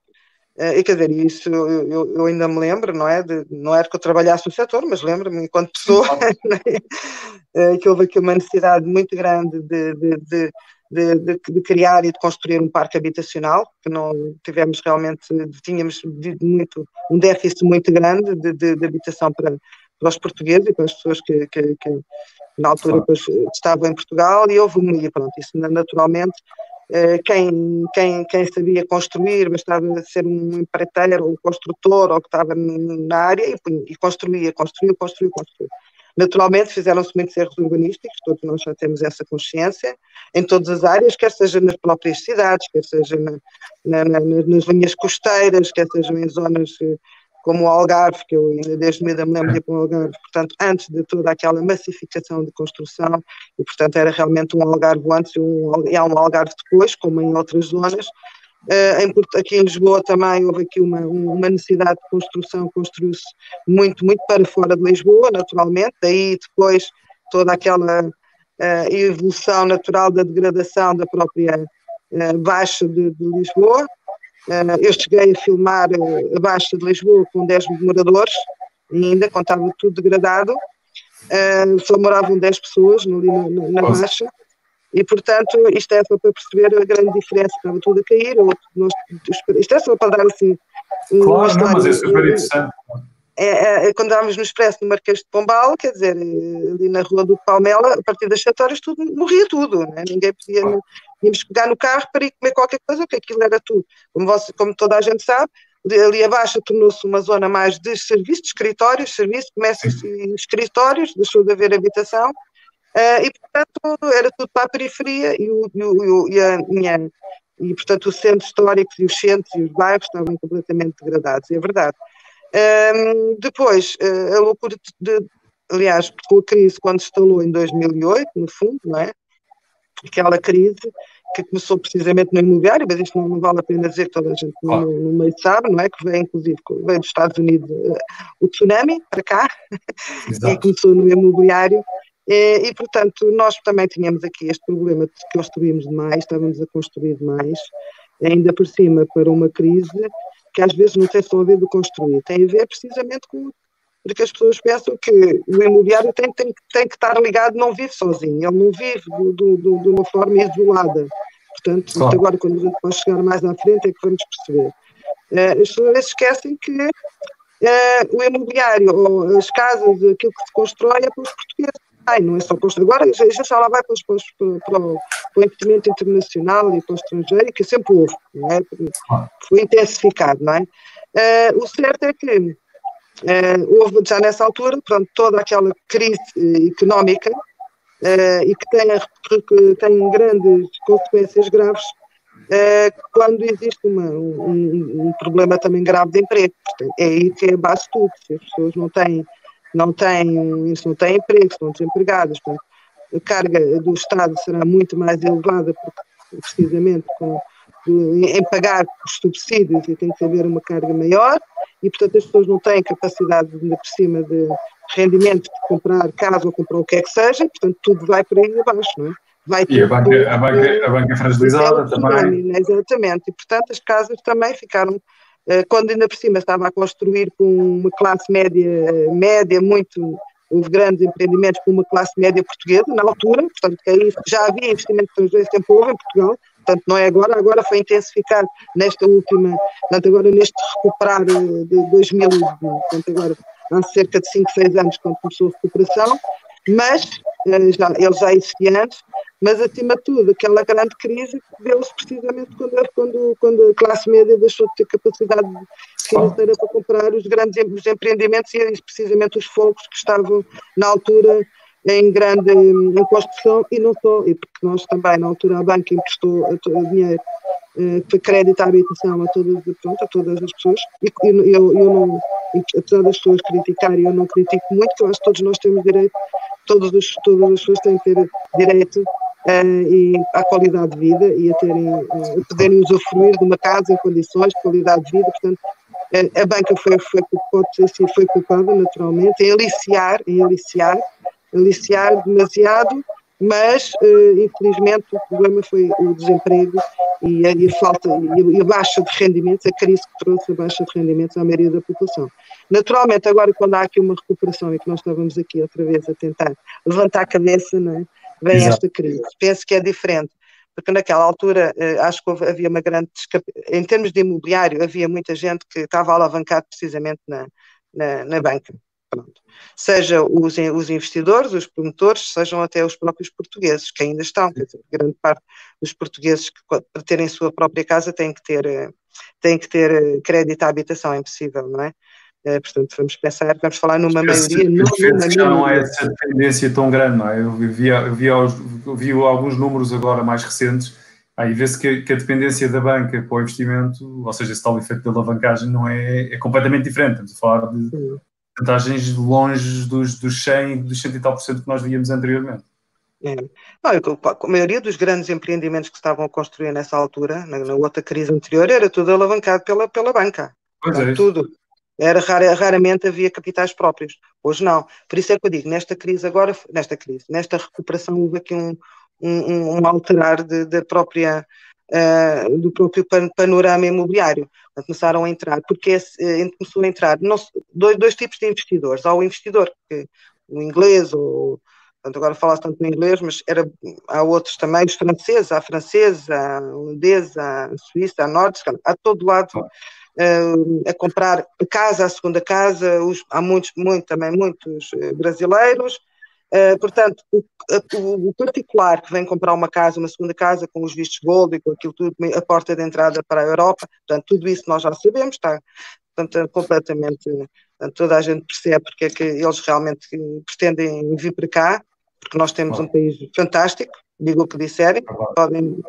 e quer dizer, isso eu, eu, ainda me lembro, não é? De, não era que eu trabalhasse no setor, mas lembro-me enquanto pessoa é? que houve aqui uma necessidade muito grande de, de, de criar e de construir um parque habitacional, que não tivemos realmente, tínhamos muito, um déficit muito grande de, habitação para, para os portugueses e para as pessoas que, que, que na altura estavam em Portugal e houve, e pronto, isso naturalmente eh, quem, quem, quem sabia construir, bastava ser um empreiteiro ou um construtor ou que estava na área e, e construía, construiu, construiu, construiu. Naturalmente fizeram-se muitos erros urbanísticos, todos nós já temos essa consciência, em todas as áreas, quer seja nas próprias cidades, quer seja na, na, na, nas linhas costeiras, quer seja em zonas eh, como o Algarve, que eu ainda desde medo me lembro de ir para o Algarve, portanto, antes de toda aquela massificação de construção, e portanto era realmente um Algarve antes e um, e há um Algarve depois, como em outras zonas. Uh, em, aqui em Lisboa também houve aqui uma, uma necessidade de construção, construiu-se muito, muito para fora de Lisboa, naturalmente, daí depois toda aquela uh, evolução natural da degradação da própria uh, Baixa de, de Lisboa, eu cheguei a filmar uh, a Baixa de Lisboa com 10 moradores, ainda, contava tudo degradado. Uh, só moravam 10 pessoas ali na, Baixa. E, portanto, isto é só para perceber a grande diferença, estava tudo a cair. Outro, nós, isto é só para dar assim. Claro, não, mas é super interessante. É, é, é, quando estávamos no Expresso no Marquês de Pombal, quer dizer, ali na rua do Palmela, a partir das 7 horas tudo, morria tudo, né? ninguém podia, tínhamos que pegar no carro para ir comer qualquer coisa, porque aquilo era tudo. Como, você, como toda a gente sabe, ali abaixo tornou-se uma zona mais de serviços, de escritórios, serviços, comércios e escritórios, deixou de haver habitação, uh, e portanto era tudo para a periferia e, o, e, o, e, a, minha, e portanto os centros históricos e os centros e os bairros estavam completamente degradados, é verdade. Um, depois, uh, a loucura de, de, aliás, com a crise quando se instalou em 2008, no fundo, não é? Aquela crise que começou precisamente no imobiliário, mas isto não, vale a pena dizer que toda a gente no, no, meio sabe, não é? Que veio, inclusive, veio dos Estados Unidos uh, o tsunami para cá, e começou no imobiliário. E, e, portanto, nós também tínhamos aqui este problema de que construímos demais, estávamos a construir demais, ainda por cima para uma crise que às vezes não tem só a ver do construir, tem a ver precisamente com porque as pessoas pensam que o imobiliário tem, tem, tem que estar ligado, não vive sozinho, ele não vive do, do, do, de uma forma isolada. Portanto, claro. agora, quando a gente pode chegar mais à frente, é que vamos perceber. Uh, as pessoas esquecem que uh, o imobiliário, ou as casas, aquilo que se constrói é para os portugueses Ai, não é só para Agora já, já lá vai para, para, para, o, para, o, investimento internacional e para o estrangeiro, que sempre houve, não é? Foi intensificado, não é? Uh, o certo é que houve já nessa altura, pronto, toda aquela crise económica uh, e que tem, que tem grandes consequências graves quando existe uma, um, um, problema também grave de emprego. É aí que é a base de tudo. Se as pessoas não têm não têm, não têm emprego, estão desempregados. Portanto, a carga do Estado será muito mais elevada, porque, precisamente com, em pagar os subsídios e tem que haver uma carga maior, e portanto as pessoas não têm capacidade, de, por cima, de rendimento de comprar casa ou comprar o que é que seja, portanto tudo vai por aí abaixo, não é? Vai e a banca, a, banca, a banca fragilizada é também. Exatamente, e portanto as casas também ficaram eh, quando ainda por cima estava a construir com uma classe média, média muito, houve grandes empreendimentos com uma classe média portuguesa na altura, portanto que aí já havia investimento estrangeiro, sempre houve em Portugal, portanto não é agora, agora foi intensificar nesta última, portanto agora neste recuperar de 2000, portanto agora há cerca de 5, 6 anos quando começou a recuperação, mas já, ele já existia antes, mas acima de tudo, aquela grande crise deu-se precisamente quando, quando, quando a classe média deixou de ter capacidade financeira para comprar os grandes os empreendimentos e precisamente os fogos que estavam na altura em grande em construção e não só, e porque nós também na altura a banca emprestou dinheiro eh, foi crédito à habitação a todas, pronto, a todas as pessoas. E eu, eu, eu não, apesar das pessoas criticarem, eu não critico muito, eu acho que todos nós temos direito, todos os, todas as pessoas têm que ter direito uh, e à qualidade de vida e a, terem, uh, a poderem usufruir de uma casa em condições de qualidade de vida, portanto a banca foi, foi, foi, foi culpada naturalmente em aliciar, em aliciar, aliciar demasiado mas uh, infelizmente o problema foi o desemprego e a, e a falta e a, baixa de rendimentos, a crise que trouxe a baixa de rendimentos à maioria da população. Naturalmente, agora quando há aqui uma recuperação e que nós estávamos aqui outra vez a tentar levantar a cabeça, não é? vem Exato. esta crise. Penso que é diferente, porque naquela altura uh, acho que havia uma grande em termos de imobiliário, havia muita gente que estava alavancado precisamente na, na, na banca. Pronto. Seja os, os, investidores, os promotores, sejam até os próprios portugueses, que ainda estão, dizer, grande parte dos portugueses que para terem sua própria casa têm que ter, eh, têm que ter eh, crédito à habitação, é impossível, não é? é portanto, vamos pensar, vamos falar numa maioria. Não, numa já não é essa dependência tão grande, não é? Eu vi, eu vi, eu vi alguns números agora mais recentes, aí vê-se que, que, a dependência da banca para o investimento, ou seja, esse tal efeito de alavancagem, não é, é completamente diferente. Estamos a falar de Sim vantagens longe dos, dos 100, dos 100 e tal por cento que nós víamos anteriormente. É. Não, a maioria dos grandes empreendimentos que estavam a construir nessa altura, na, na outra crise anterior, era tudo alavancado pela, pela banca. Pois é. Tudo. Era rara, raramente havia capitais próprios. Hoje não. Por isso é que eu digo, nesta crise agora, nesta crise, nesta recuperação houve aqui um, um, um alterar da própria uh, do próprio panorama imobiliário. Começaram a entrar, porque uh, começou a entrar não, dois, dois tipos de investidores. Há o investidor, que, o inglês, ou portanto, agora fala-se tanto no inglês, mas era, há outros também, os franceses, há francesa, há holandesa, há suíça, há nórdica, há todo lado uh, a comprar a casa, a segunda casa, os, há muitos, muito, também muitos brasileiros, Uh, portanto, o, o, particular que vem comprar uma casa, uma segunda casa, com os vistos gold e com aquilo tudo, a porta de entrada para a Europa, portanto, tudo isso nós já sabemos, está portanto, completamente, portanto, toda a gente percebe porque é que eles realmente pretendem vir para cá, porque nós temos um país fantástico, digo o que disserem, podem,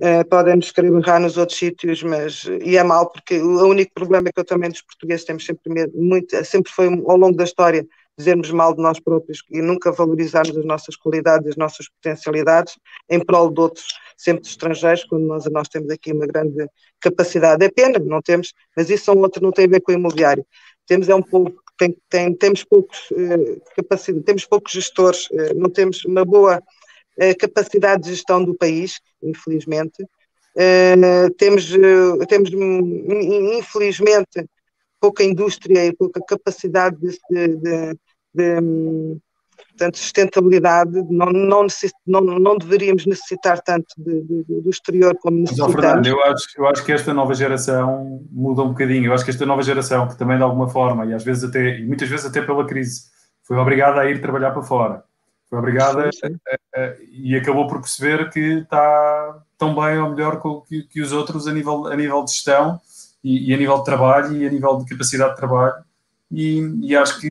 uh, podem nos errar nos outros sítios, mas, e é mal, porque o, o único problema que eu também dos portugueses temos sempre medo, muito, sempre foi ao longo da história, dizermos mal de nós próprios e nunca valorizarmos as nossas qualidades, as nossas potencialidades em prol de outros, sempre de estrangeiros, quando nós, nós temos aqui uma grande capacidade. É pena, não temos, mas isso são outros, não tem a ver com o imobiliário. Temos é um pouco, tem, tem, temos poucos eh, capacidade, temos poucos gestores, eh, não temos uma boa eh, capacidade de gestão do país, infelizmente. Eh, temos, eh, temos, infelizmente, pouca indústria e pouca capacidade de, de, de portanto, sustentabilidade, não, não, necess, não, não deveríamos necessitar tanto de, de, do exterior como necessitamos. Mas, Fernando, eu acho, eu acho que esta nova geração muda um bocadinho, eu acho que esta nova geração, que também de alguma forma, e às vezes até, e muitas vezes até pela crise, foi obrigada a ir trabalhar para fora, foi obrigada sim, sim. A, a, a, e acabou por perceber que está tão bem ou melhor que, que os outros a nível, a nível de gestão, e, e, a nível de trabalho e a nível de capacidade de trabalho e, e acho que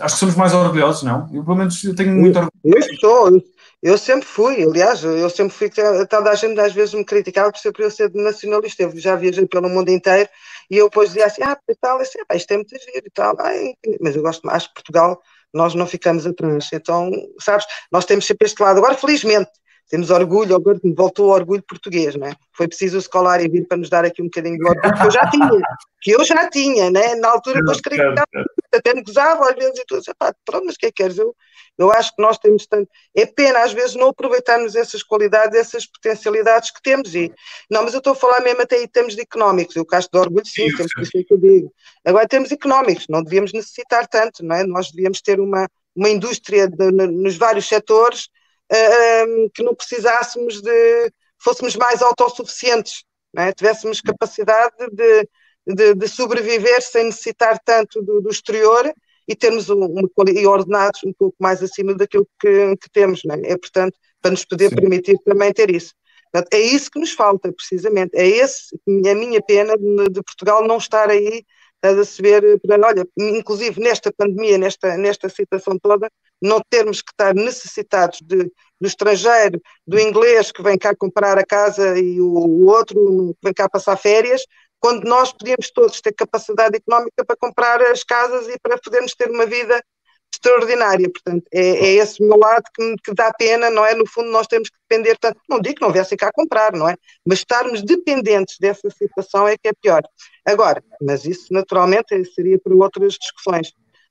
acho que somos mais orgulhosos, não? Eu, pelo menos, eu tenho muito orgulho. Eu sou, eu sempre fui, aliás, eu sempre fui, toda a gente às vezes me criticava por ser, por eu ser nacionalista, eu já viajei pelo mundo inteiro e eu depois dizia assim, ah, tal, assim, ah, isto é muito giro e tal, mas eu gosto mais de Portugal, nós não ficamos atrás, então, sabes, nós temos sempre este lado, agora felizmente, temos orgulho, voltou o orgulho português, não é? Foi preciso o Scolari vir para nos dar aqui um bocadinho de orgulho, que eu já tinha, que eu já tinha, né? Na altura depois queria até me gozava às vezes e tudo, pá, pronto, mas o que é que queres? Eu, eu acho que nós temos tanto, é pena às vezes não aproveitarmos essas qualidades, essas potencialidades que temos e, não, mas eu estou a falar mesmo até em termos de económicos, eu casto de orgulho sim, temos isso que eu digo. Agora temos económicos, não devíamos necessitar tanto, não é? Nós devíamos ter uma, uma indústria de, nos vários setores que não precisássemos de, fôssemos mais autossuficientes, é? tivéssemos capacidade de, de, de, sobreviver sem necessitar tanto do, do, exterior e termos uma, e ordenados um pouco mais acima daquilo que, que temos, não é? é portanto, para nos poder Sim. permitir também ter isso. Portanto, é isso que nos falta, precisamente. É esse a minha pena de, de Portugal não estar aí a receber, olha, inclusive nesta pandemia, nesta, nesta situação toda, não termos que estar necessitados de, do estrangeiro, do inglês que vem cá comprar a casa e o, o outro que vem cá passar férias, quando nós podíamos todos ter capacidade económica para comprar as casas e para podermos ter uma vida extraordinária. Portanto, é, é esse meu lado que, que, dá pena, não é? No fundo, nós temos que depender, tanto, não digo que não viessem cá comprar, não é? Mas estarmos dependentes dessa situação é que é pior. Agora, mas isso naturalmente seria para outras discussões.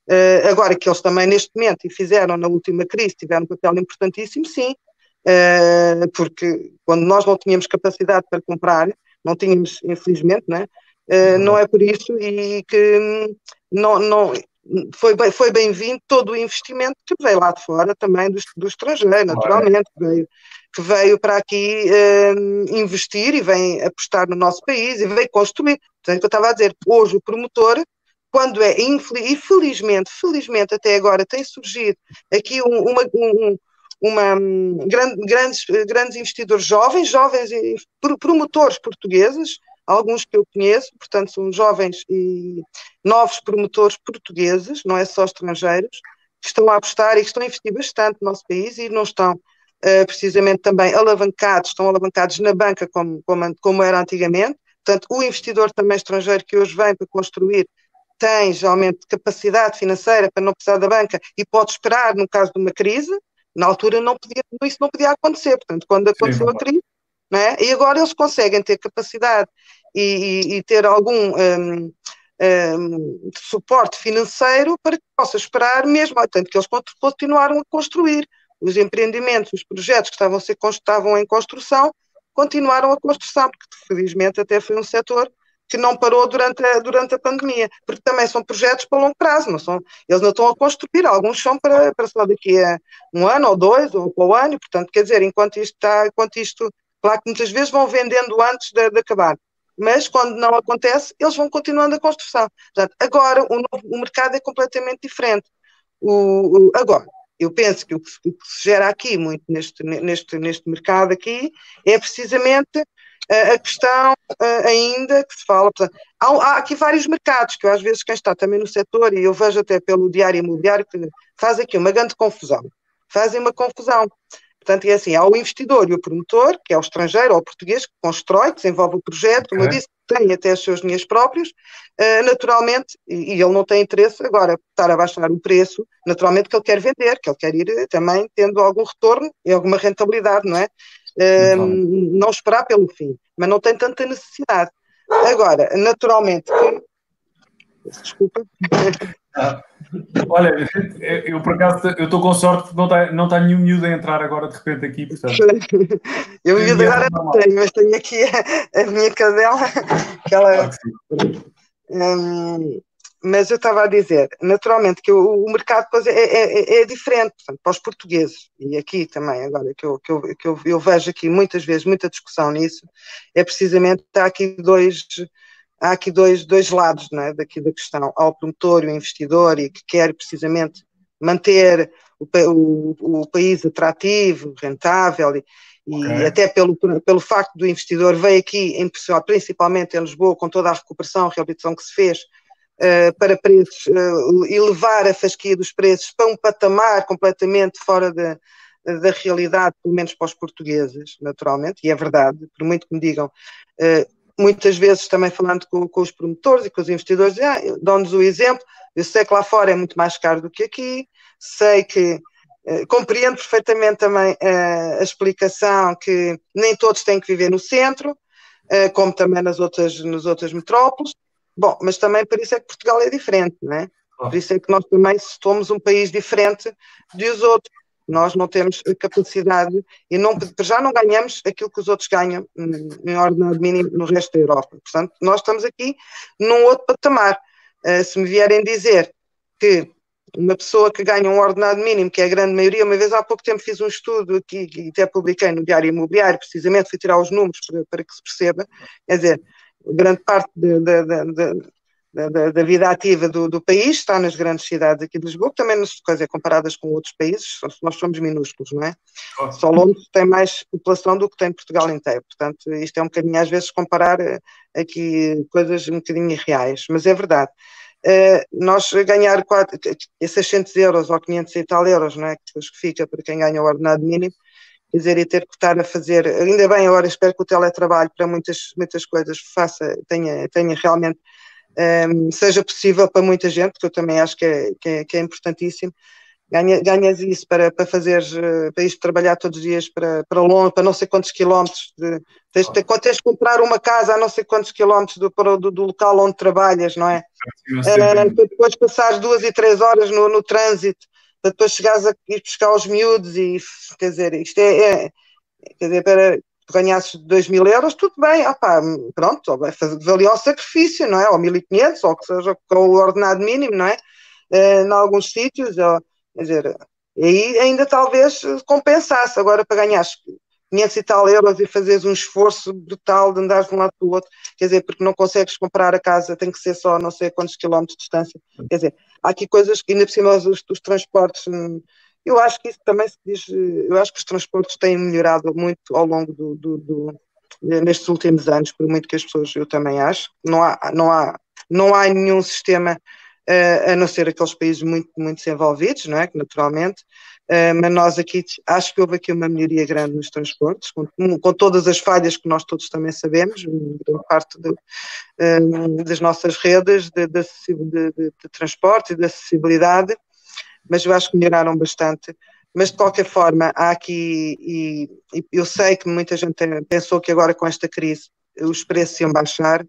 Uh, agora que eles também neste momento, e fizeram na última crise, tiveram um papel importantíssimo, sim, uh, porque quando nós não tínhamos capacidade para comprar, não tínhamos, infelizmente, não é? Uh, não é por isso e que hum, não, não, foi, bem, foi bem-vindo todo o investimento que veio lá de fora também do, do estrangeiro, naturalmente, que veio, que veio para aqui uh, investir e vem apostar no nosso país e veio construir. Portanto, eu estava a dizer, hoje o promotor, quando é, infelizmente, felizmente até agora tem surgido aqui um, uma, um, uma um, grande, grandes, grandes investidores jovens, jovens promotores portugueses, alguns que eu conheço, portanto, são jovens e novos promotores portugueses, não é só estrangeiros, que estão a apostar e que estão a investir bastante no nosso país e não estão uh, precisamente também alavancados, estão alavancados na banca como, como, como era antigamente. Portanto, o investidor também estrangeiro que hoje vem para construir tem geralmente capacidade financeira para não precisar da banca e pode esperar no caso de uma crise. Na altura não podia, isso não podia acontecer. Portanto, quando aconteceu Sim, a crise, é? E agora eles conseguem ter capacidade e, e, e ter algum um, um, suporte financeiro para que possa esperar mesmo, tanto que eles continuaram a construir os empreendimentos, os projetos que estavam, ser, estavam em construção, continuaram a construção, porque felizmente até foi um setor que não parou durante a, durante a pandemia, porque também são projetos para longo prazo, não são, eles não estão a construir, alguns são para, para só daqui a um ano ou dois, ou para o ano, portanto, quer dizer, enquanto isto está, enquanto isto Claro que muitas vezes vão vendendo antes de, de acabar, mas quando não acontece, eles vão continuando a construção. Portanto, agora o, o mercado é completamente diferente. O, o, agora, eu penso que o, que o, que se gera aqui muito neste, neste, neste mercado aqui é precisamente a, a questão a, ainda que se fala. Portanto, há, há, aqui vários mercados que às vezes quem está também no setor, e eu vejo até pelo diário imobiliário, que faz aqui uma grande confusão. Fazem uma confusão. Portanto, é assim, há o investidor e o promotor, que é o estrangeiro ou o português, que constrói, desenvolve o projeto, como okay. eu disse, tem até os seus dinheiros próprios, uh, naturalmente, e, e, ele não tem interesse agora estar a baixar o preço, naturalmente que ele quer vender, que ele quer ir eh, também tendo algum retorno e alguma rentabilidade, não é? Uh, não esperar pelo fim, mas não tem tanta necessidade. Agora, naturalmente que... Desculpa. Ah, olha, eu por acaso eu estou com sorte porque não está não tá nenhum miúdo a entrar agora de repente aqui. Portanto, eu miúdo agora não tenho, mas tenho aqui a, a minha cadela, que ela. Claro hum, mas eu estava a dizer, naturalmente, que o, o mercado depois é, é, é, é, diferente portanto, para os portugueses, e aqui também, agora, que, eu, que, eu, que eu, eu vejo aqui muitas vezes muita discussão nisso, é precisamente, há aqui dois, há aqui dois, dois lados é, daqui da questão. Há o promotor e o investidor e que quer precisamente manter o, o, o país atrativo, rentável e, okay. e, até pelo, pelo facto do investidor veio aqui, em, principalmente em Lisboa, com toda a recuperação, a reabilitação que se fez, uh, para preços, uh, elevar a fasquia dos preços para um patamar completamente fora da, da realidade, pelo menos para os portugueses, naturalmente, e é verdade, por muito que me digam, uh, muitas vezes também falando com, com os promotores e com os investidores, ah, dão-nos o exemplo, eu sei que lá fora é muito mais caro do que aqui, sei que eh, compreendo perfeitamente também eh, a explicação que nem todos têm que viver no centro, eh, como também nas outras, nas outras metrópoles. Bom, mas também por isso é que Portugal é diferente, não é? Por isso é que nós também somos um país diferente dos outros. Nós não temos capacidade e não, já não ganhamos aquilo que os outros ganham em ordenado mínimo no resto da Europa. Portanto, nós estamos aqui num outro patamar. Uh, se me vierem dizer que uma pessoa que ganha um ordenado mínimo, que é a grande maioria, uma vez há pouco tempo fiz um estudo aqui, que até publiquei no Diário Imobiliário, precisamente fui tirar os números para, para que se perceba, quer dizer, grande parte de, de, de, da, da, vida ativa do, do, país, está nas grandes cidades aqui de Lisboa, também nas coisas comparadas com outros países, nós somos minúsculos, não é? Oh. Só Londres tem mais população do que tem Portugal inteiro, portanto, isto é um bocadinho, às vezes, comparar eh, aqui coisas um bocadinho irreais, mas é verdade. Uh, nós ganhar 4, 600 euros ou 500 e tal euros, não é? Que fica para quem ganha o ordenado mínimo, quer dizer, e ter que estar a fazer, ainda bem agora espero que o teletrabalho para muitas, muitas coisas faça, tenha, tenha realmente um, seja possível para muita gente, que eu também acho que é, que é, que é importantíssimo. Ganha, ganhas isso para, para fazer, para ir trabalhar todos os dias para, para longe, para não sei quantos quilómetros, de, tens, tens, tens de comprar uma casa a não sei quantos quilómetros do, do, do local onde trabalhas, não é? Para depois passares duas e três horas no, no trânsito, para depois chegares a ir buscar os miúdos e, quer dizer, isto é, é quer dizer, para, ganhasses 2 mil euros, tudo bem, opa, pronto, valia o sacrifício, não é? Ou 1.500, ou que seja com o ordenado mínimo, não é? Uh, em alguns sítios, ou, quer dizer, aí ainda talvez compensasse. Agora, para ganhar 500 e tal euros e fazeres um esforço brutal de andares de um lado para o outro, quer dizer, porque não consegues comprar a casa, tem que ser só não sei quantos quilómetros de distância. Quer dizer, há aqui coisas que, ainda por cima, os, os transportes. Eu acho que isso também se diz, eu acho que os transportes têm melhorado muito ao longo do, do, do nestes últimos anos, por muito que as pessoas, eu também acho, não há, não há, não há nenhum sistema, uh, a não ser aqueles países muito, muito desenvolvidos, não é, naturalmente, uh, mas nós aqui, acho que houve aqui uma melhoria grande nos transportes, com, com todas as falhas que nós todos também sabemos, grande parte de, uh, das nossas redes de, de, de, de transporte e de acessibilidade, mas eu acho que melhoraram bastante. Mas de qualquer forma, há aqui, e, e eu sei que muita gente pensou que agora com esta crise os preços iam baixar,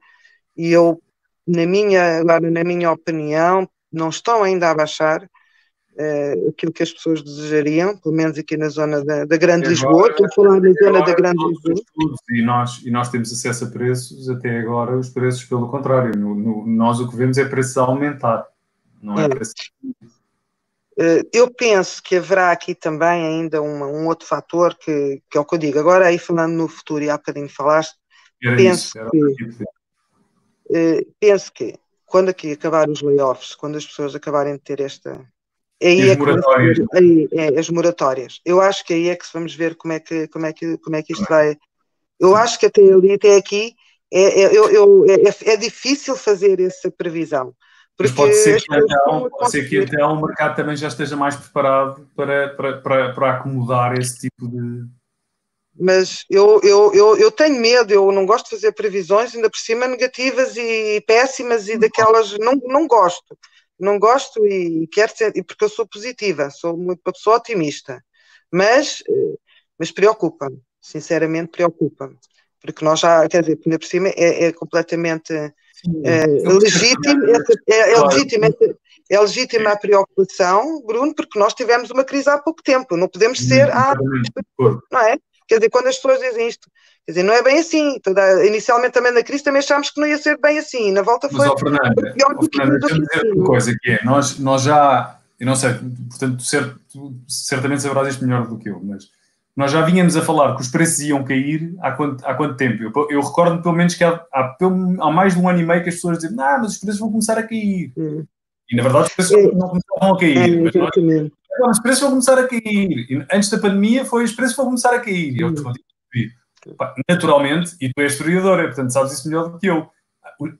e eu, na minha, agora, na minha opinião, não estão ainda a baixar uh, aquilo que as pessoas desejariam, pelo menos aqui na zona da, da Grande agora, Lisboa, estou a falar na zona da Grande Lisboa. E nós, e nós temos acesso a preços, até agora os preços pelo contrário, no, no, nós o que vemos é preços a aumentar, não é, é. preços eu penso que haverá aqui também ainda uma, um outro fator que, que é o que eu digo. Agora, aí falando no futuro, e há bocadinho falaste, era penso, isso, que, uh, penso que quando aqui acabar os layoffs, quando as pessoas acabarem de ter esta. Aí é moratórias. Ver, aí, é, as moratórias. Eu acho que aí é que vamos ver como é que, como é que, como é que isto vai. Eu acho que até ali, até aqui, é, é, eu, eu, é, é difícil fazer essa previsão. Mas pode ser, que então, pode ser que então o mercado também já esteja mais preparado para, para, para, para acomodar esse tipo de. Mas eu, eu, eu, eu tenho medo, eu não gosto de fazer previsões, ainda por cima negativas e péssimas e daquelas. Não, não gosto. Não gosto e quero ser, porque eu sou positiva, sou uma pessoa otimista. Mas, eh, mas preocupa-me, sinceramente preocupa-me. Porque nós já, quer dizer, ainda por cima é, é completamente é, legítimo, é, é, legítimo, é legítima a preocupação, Bruno, porque nós tivemos uma crise há pouco tempo, não podemos ser. Ah, não é? Quer dizer, quando as pessoas dizem isto, quer dizer, não é bem assim. Toda, inicialmente também na crise também achámos que não ia ser bem assim, na volta foi. Mas, ó, Fernanda, ó, Fernanda, deixa dizer uma coisa que é, nós, nós já, eu não sei, portanto, tu certamente saberás isto melhor do que eu, mas nós já vínhamos a falar que os preços iam cair há quanto, há quanto tempo? Eu, eu recordo pelo menos que há, há, há, mais de um ano e meio que as pessoas dizem, não, mas os preços vão começar a cair. Hum. E na verdade os preços é. não começaram a cair. É, mas nós, os preços vão começar a cair. E antes da pandemia foi os preços vão começar a cair. E eu hum. naturalmente, e tu és historiadora, portanto sabes isso melhor do que eu.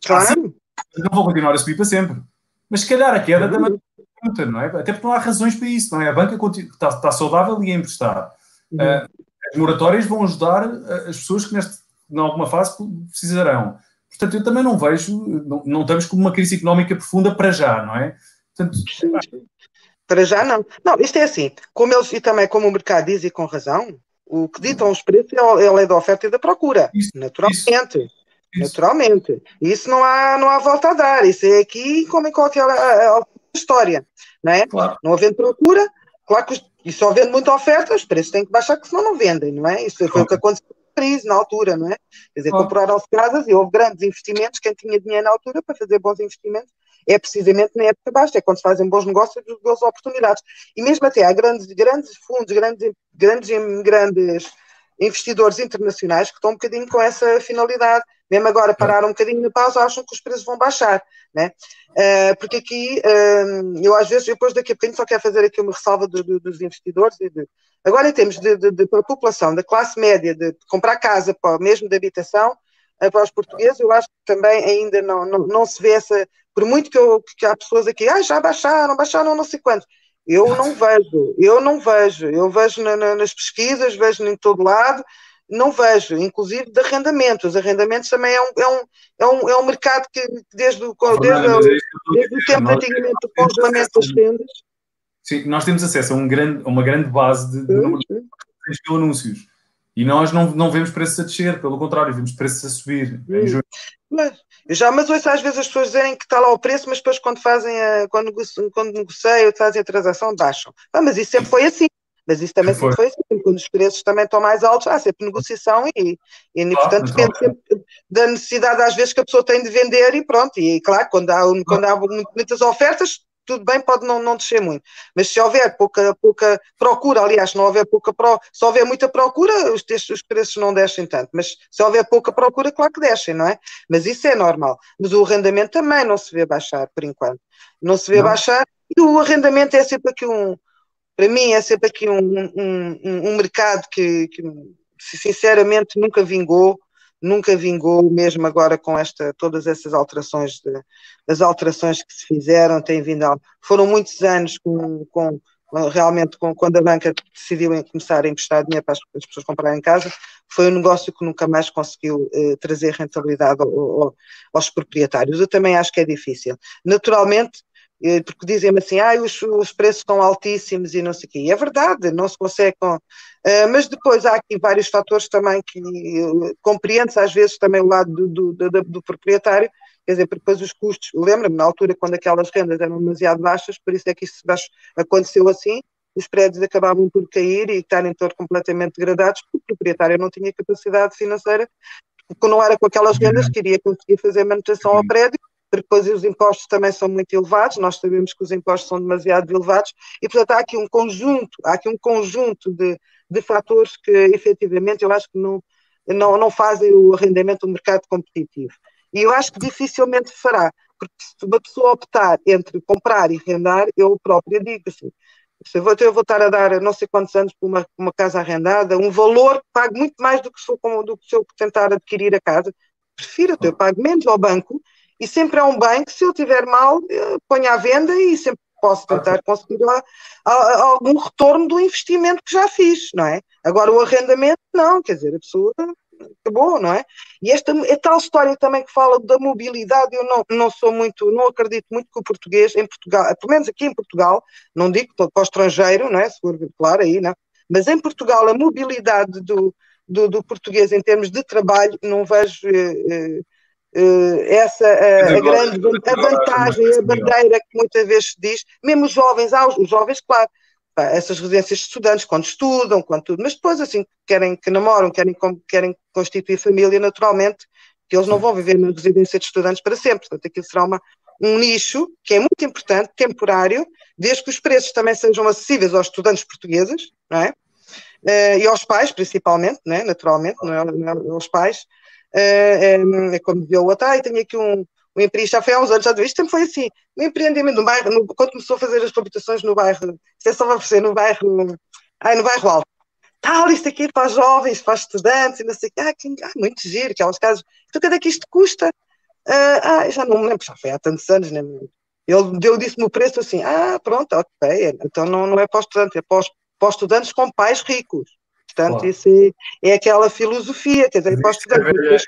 Claro. Não vou continuar a subir para sempre. Mas se calhar a queda também não é? Até porque não há razões para isso, não é? A banca está, está saudável e a emprestar. Uhum. Uh, as moratórias vão ajudar as pessoas que, neste, em alguma fase, precisarão. Portanto, eu também não vejo, não, não estamos com uma crise económica profunda para já, não é? Portanto, para já não. Não, isto é assim, como eles, e também como o mercado diz, e com razão, o que ditam os preços é a lei da oferta e da procura, isso, naturalmente. Isso, naturalmente. Isso não há, não há volta a dar. Isso é aqui como em qualquer a, a história. Não, é? Claro. não havendo procura, claro que os, e só vendo muita oferta, os preços têm que baixar, que senão não vendem, não é? Isso foi o que aconteceu na crise, na altura, não é? Quer dizer, compraram-se casas e houve grandes investimentos, quem tinha dinheiro na altura para fazer bons investimentos, é precisamente na época baixa, é quando se fazem bons negócios e boas oportunidades. E mesmo até há grandes, grandes fundos, grandes, grandes, grandes investidores internacionais que estão um bocadinho com essa finalidade, mesmo agora pararam um bocadinho na pausa, acham que os preços vão baixar, né? Uh, porque aqui, uh, eu às vezes, depois daqui a bocadinho só quero fazer aqui uma ressalva do, do, dos investidores. De, agora, em termos de, de, de, população, da classe média, de, comprar casa, para, mesmo de habitação, uh, para os portugueses, eu acho que também ainda não, não, não se vê essa. Por muito que, eu, que há pessoas aqui, ah, já baixaram, baixaram não sei quanto. Eu não vejo, eu não vejo. Eu vejo na, na, nas pesquisas, vejo em todo lado, não vejo, inclusive de arrendamentos. Os arrendamentos também é um, é um, é um, é um mercado que desde, o, desde, o, desde o tempo antigamente do congelamento das vendas. Sim, nós temos acesso a, um grande, a uma grande base de, de número de anúncios. E nós não, não vemos preços a descer, pelo contrário, vemos preços a subir hum. Mas, já, mas ouço às vezes as pessoas dizerem que está lá o preço, mas depois quando fazem a, quando, negociam, quando negociam, fazem a transação, baixam. Ah, mas isso sempre foi assim. Mas isso também sempre foi assim, quando os preços também estão mais altos, há sempre negociação e, e claro, portanto depende sempre da necessidade às vezes que a pessoa tem de vender e pronto. E claro, quando há, quando há muitas ofertas, tudo bem, pode não, não descer muito. Mas se houver pouca, pouca procura, aliás, se não houver pouca pro, se houver muita procura, os, os preços não descem tanto. Mas se houver pouca procura, claro que descem, não é? Mas isso é normal. Mas o arrendamento também não se vê baixar, por enquanto. Não se vê não. baixar e o arrendamento é sempre aqui um, para mim é sempre aqui um, um, um mercado que, que, sinceramente nunca vingou nunca vingou, mesmo agora com esta, todas essas alterações, de, as alterações que se fizeram, tem vindo foram muitos anos com, com realmente com, quando a banca decidiu começar a emprestar dinheiro para as, as, pessoas comprarem casa, foi um negócio que nunca mais conseguiu eh, trazer rentabilidade ao, ao, aos proprietários. Eu também acho que é difícil. Naturalmente, porque dizem-me assim, ah, os, os, preços estão altíssimos e não sei o quê. E é verdade, não se consegue. Com, uh, mas depois há aqui vários fatores também que uh, compreende-se às vezes também o lado do, do, do, do proprietário, quer dizer, porque depois os custos, lembra-me na altura quando aquelas rendas eram demasiado baixas, por isso é que isso aconteceu assim, os prédios acabavam por cair e estarem todos completamente degradados, porque o proprietário não tinha capacidade financeira, porque não era com aquelas rendas que iria conseguir fazer manutenção ao prédio, depois os impostos também são muito elevados, nós sabemos que os impostos são demasiado elevados, e portanto há aqui um conjunto, há aqui um conjunto de, de fatores que efetivamente eu acho que não, não, não fazem o arrendamento um mercado competitivo. E eu acho que dificilmente fará, porque se uma pessoa optar entre comprar e arrendar, eu própria digo assim, se eu vou, eu vou estar a dar não sei quantos anos por uma, uma casa arrendada, um valor que pago muito mais do que se, eu, do que se eu tentar adquirir a casa, prefiro, eu pago menos ao banco e sempre é um bem que, se eu tiver mal, eh, ponho à venda e sempre posso tentar conseguir lá algum retorno do investimento que já fiz, não é? Agora o arrendamento, não, quer dizer, a pessoa acabou, não é? E esta é tal história também que fala da mobilidade, eu não, não sou muito, não acredito muito que o português em Portugal, pelo menos aqui em Portugal, não digo para o estrangeiro, não é? Se for claro aí, não, mas em Portugal a mobilidade do, do, do português em termos de trabalho, não vejo eh, eh, eh, essa a, a grande a vantagem, a bandeira que muitas vezes se diz, mesmo os jovens, ah, os, jovens, claro, essas residências de estudantes, quando estudam, quando tudo, mas depois, assim, querem que namoram, querem, querem constituir família, naturalmente, que eles não vão viver na residência de estudantes para sempre. Portanto, aquilo será uma, um nicho que é muito importante, temporário, desde que os preços também sejam acessíveis aos estudantes portugueses, não é? Uh, e aos pais, principalmente, né? naturalmente, não é, não é aos pais, é, é, como dizia o ah, tenho aqui um, um empreendimento, já foi há uns anos, já isto sempre foi assim, um empreendimento no bairro, no, quando começou a fazer as habitações no bairro, isto é só para você, no bairro, ai, no bairro alto, tal, isto aqui para os jovens, para estudantes, e não sei ah, que, ah, muito giro, aquelas casas, então quanto é que isto custa? Uh, ah, já não me lembro, já foi há tantos anos, né? Ele deu, disse-me o preço assim, ah, pronto, ok, então não, não é para os estudantes, é para os, para os estudantes com pais ricos. Portanto, claro. isso é, é, aquela filosofia, quer dizer, para os estudantes,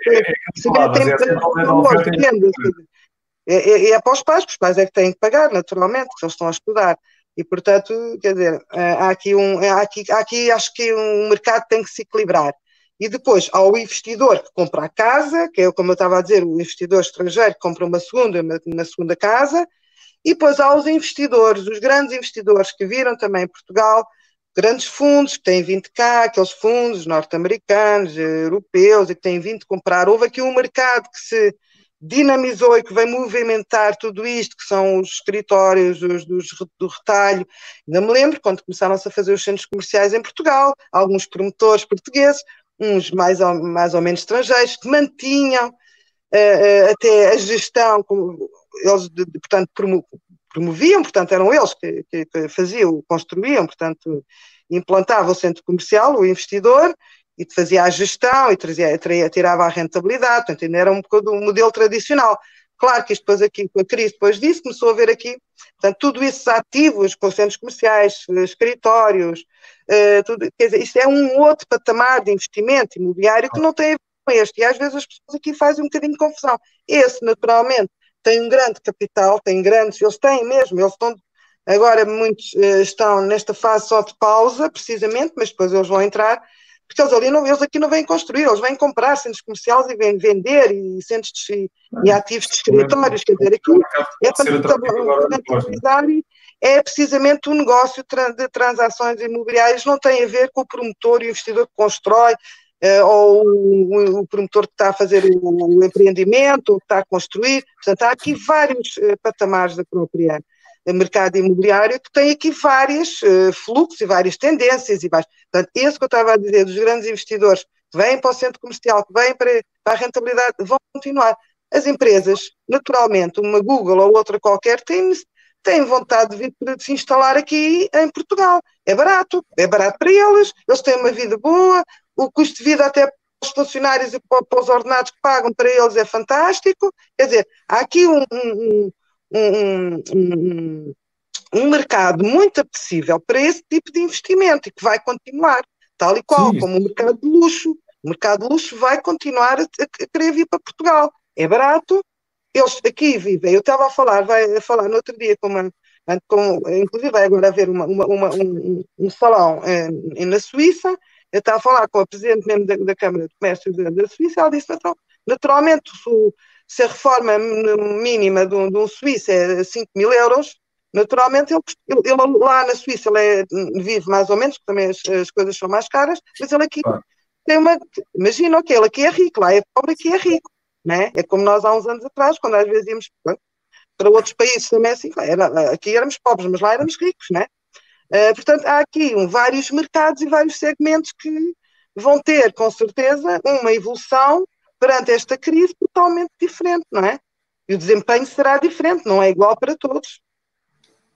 é, é para os pais, porque os pais é que têm que pagar, naturalmente, que eles estão a estudar. E, portanto, quer dizer, eh, há aqui, um, há aqui, há aqui acho que um mercado tem que se equilibrar. E depois, há o investidor que compra a casa, que é como eu estava a dizer, o investidor estrangeiro que compra uma segunda, uma, uma segunda casa, e depois há os investidores, os grandes investidores que viram também Portugal, grandes fundos que têm vindo cá, aqueles fundos norte-americanos, europeus, e que têm vindo comprar. Houve aqui um mercado que se dinamizou e que vem movimentar tudo isto, que são os escritórios os, dos, do retalho. Ainda me lembro quando começaram-se a fazer os centros comerciais em Portugal, alguns promotores portugueses, uns mais ou, mais ou menos estrangeiros, que mantinham uh, até a gestão, eles, de, de, portanto, promoviam, portanto, eram eles que, que, que faziam, construíam, portanto, implantava o centro comercial, o investidor, e fazia a gestão e trazia, tirava a rentabilidade, portanto, ainda era um bocado um modelo tradicional. Claro que isto depois aqui, com a crise depois disso, começou a ver aqui, portanto, tudo esses ativos, com centros comerciais, escritórios, uh, tudo, quer dizer, isto é um outro patamar de investimento imobiliário que não tem a ver com este, e às vezes as pessoas aqui fazem um bocadinho de confusão. Esse, naturalmente, tem um grande capital, tem grandes, eles têm mesmo, eles estão, agora muitos uh, estão nesta fase só de pausa, precisamente, mas depois eles vão entrar porque eles ali não, eles aqui não vêm construir, eles vêm comprar centros comerciais e vêm vender e centros de, e ativos de escritórios, quer dizer, aqui é é precisamente o um negócio de transações imobiliárias, não tem a ver com o promotor e o investidor que constrói, ou o, o, promotor que está a fazer o, o empreendimento, ou que está a construir, portanto há aqui vários uh, patamares da própria mercado imobiliário que tem aqui vários uh, fluxos e várias tendências. E várias, portanto, esse que eu estava a dizer, dos grandes investidores que vêm para o centro comercial, que vêm para, para a rentabilidade, vão continuar. As empresas, naturalmente, uma Google ou outra qualquer, têm, têm vontade de vir de se instalar aqui em Portugal. É barato, é barato para eles, eles têm uma vida boa, o custo de vida até para os funcionários e para os ordenados que pagam para eles é fantástico. Quer dizer, há aqui um, um, um, um, mercado muito apetecível para esse tipo de investimento e que vai continuar, tal e qual Sim. como o mercado de luxo. O mercado de luxo vai continuar a, a querer vir para Portugal. É barato, eles aqui vivem. Eu estava a falar, vai a falar no outro dia com uma, com, inclusive vai agora haver uma, uma, uma, um, um, salão eh, na Suíça, eu estava a falar com a presidente mesmo da, da Câmara de Comércio da, da Suíça, ela disse, naturalmente, se, se a reforma mínima de um, de um suíço é 5 mil euros, naturalmente ele, ele, lá na Suíça ele é, vive mais ou menos, porque também as, as, coisas são mais caras, mas ele aqui ah. tem uma. Imagina, ok, ele aqui é rico, lá é pobre, aqui é rico. Né? É como nós há uns anos atrás, quando às vezes íamos para outros países também assim, era, aqui éramos pobres, mas lá éramos ricos, né? Uh, portanto, há aqui um, vários mercados e vários segmentos que vão ter, com certeza, uma evolução perante esta crise totalmente diferente, não é? E o desempenho será diferente, não é igual para todos.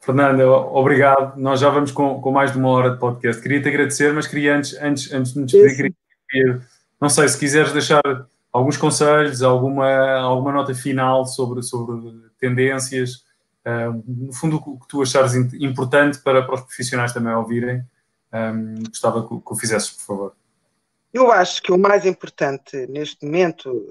Fernanda, obrigado. Nós já vamos com, com mais de uma hora de podcast. Queria te agradecer, mas queria antes, antes, antes de me despedir, queria, não sei se quiseres deixar alguns conselhos, alguma, alguma nota final sobre, sobre tendências, no fundo o que tu achares importante para, para os profissionais também ouvirem, gostava que, que o fizesses, por favor. Eu acho que o mais importante neste momento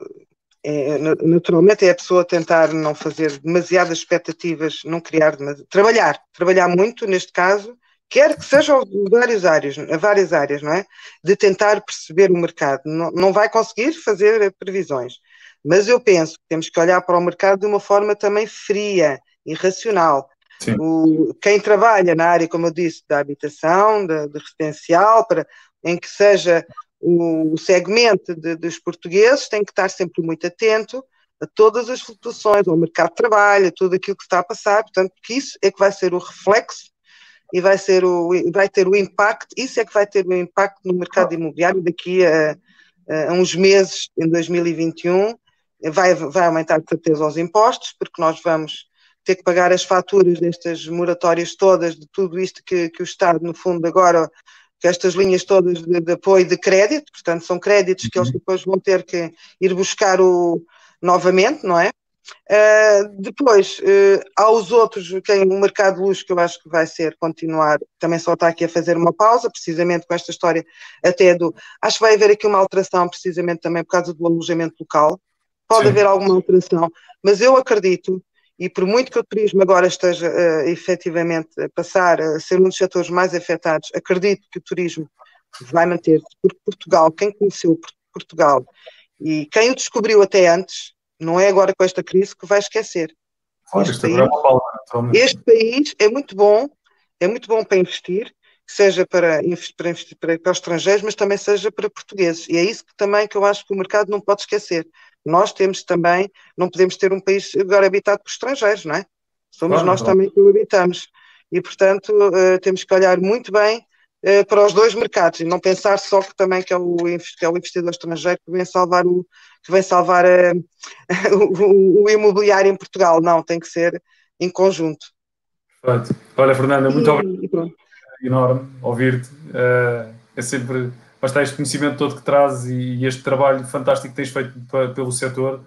é, naturalmente é a pessoa tentar não fazer demasiadas expectativas, não criar trabalhar, trabalhar muito neste caso, quer que seja várias áreas, várias áreas, não é? De tentar perceber o mercado. Não, não vai conseguir fazer previsões, mas eu penso que temos que olhar para o mercado de uma forma também fria e racional. O, quem trabalha na área, como eu disse, da habitação, de residencial, para, em que seja o segmento de, dos portugueses tem que estar sempre muito atento a todas as flutuações, ao mercado de trabalho, a tudo aquilo que está a passar, portanto, que isso é que vai ser o reflexo e vai, ser o, vai ter o impacto, isso é que vai ter o impacto no mercado imobiliário daqui a, a uns meses, em 2021, vai, vai aumentar de certeza os impostos, porque nós vamos ter que pagar as faturas destas moratórias todas, de tudo isto que, que o Estado, no fundo, agora que estas linhas todas de, de, apoio de crédito, portanto, são créditos que eles uhum. depois vão ter que ir buscar o, novamente, não é? Uh, depois, uh, aos outros, quem o mercado de luz, que eu acho que vai ser continuar, também só está aqui a fazer uma pausa, precisamente com esta história até do. Acho que vai haver aqui uma alteração, precisamente também por causa do alojamento local. Pode Sim. haver alguma alteração, mas eu acredito e por muito que o turismo agora esteja uh, efetivamente a passar a ser um dos setores mais afetados, acredito que o turismo vai manter-se, porque Portugal, quem conheceu Portugal e quem o descobriu até antes, não é agora com esta crise que vai esquecer. Este país, este país é muito bom, é muito bom para investir, seja para, para, para, para os estrangeiros, mas também seja para portugueses. E é isso que também que eu acho que o mercado não pode esquecer. Nós temos também, não podemos ter um país agora habitado por estrangeiros, não é? Somos claro, nós também que o habitamos. E, portanto, uh, temos que olhar muito bem uh, para os dois mercados e não pensar só que também que é, o, que é o investidor estrangeiro que vem salvar o, que vem salvar a, o, o, imobiliário em Portugal. Não, tem que ser em conjunto. Perfeito. Olha, Fernanda, muito e, obrigado. E enorme ouvir-te. Uh, é sempre basta este conhecimento todo que trazes e, este trabalho fantástico que tens feito pelo setor.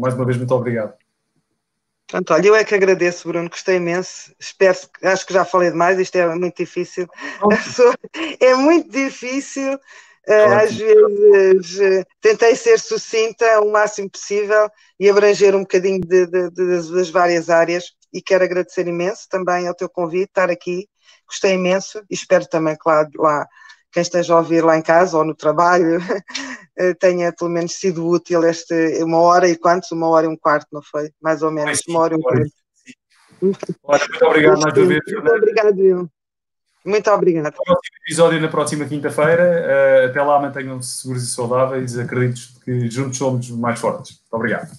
Mais uma vez, muito obrigado. Pronto, olha, eu é que agradeço, Bruno, gostei imenso. Espero, acho que já falei demais, isto é muito difícil. é muito difícil. Uh, às vezes uh, tentei ser sucinta o máximo possível e abranger um bocadinho de, de, de, das várias áreas e quero agradecer imenso também ao teu convite, estar aqui, gostei imenso e espero também que lá, lá quem esteja a ouvir lá em casa ou no trabalho eh, tenha pelo menos sido útil este uma hora e quantos? Uma hora e um quarto, não foi? Mais ou menos, uma hora e um quarto. muito obrigado mais uma vez. Muito obrigado, Muito obrigado. Próximo episódio na próxima quinta-feira. Eh, até lá mantenham-se seguros e saudáveis. Acredito que juntos somos mais fortes. Muito obrigado.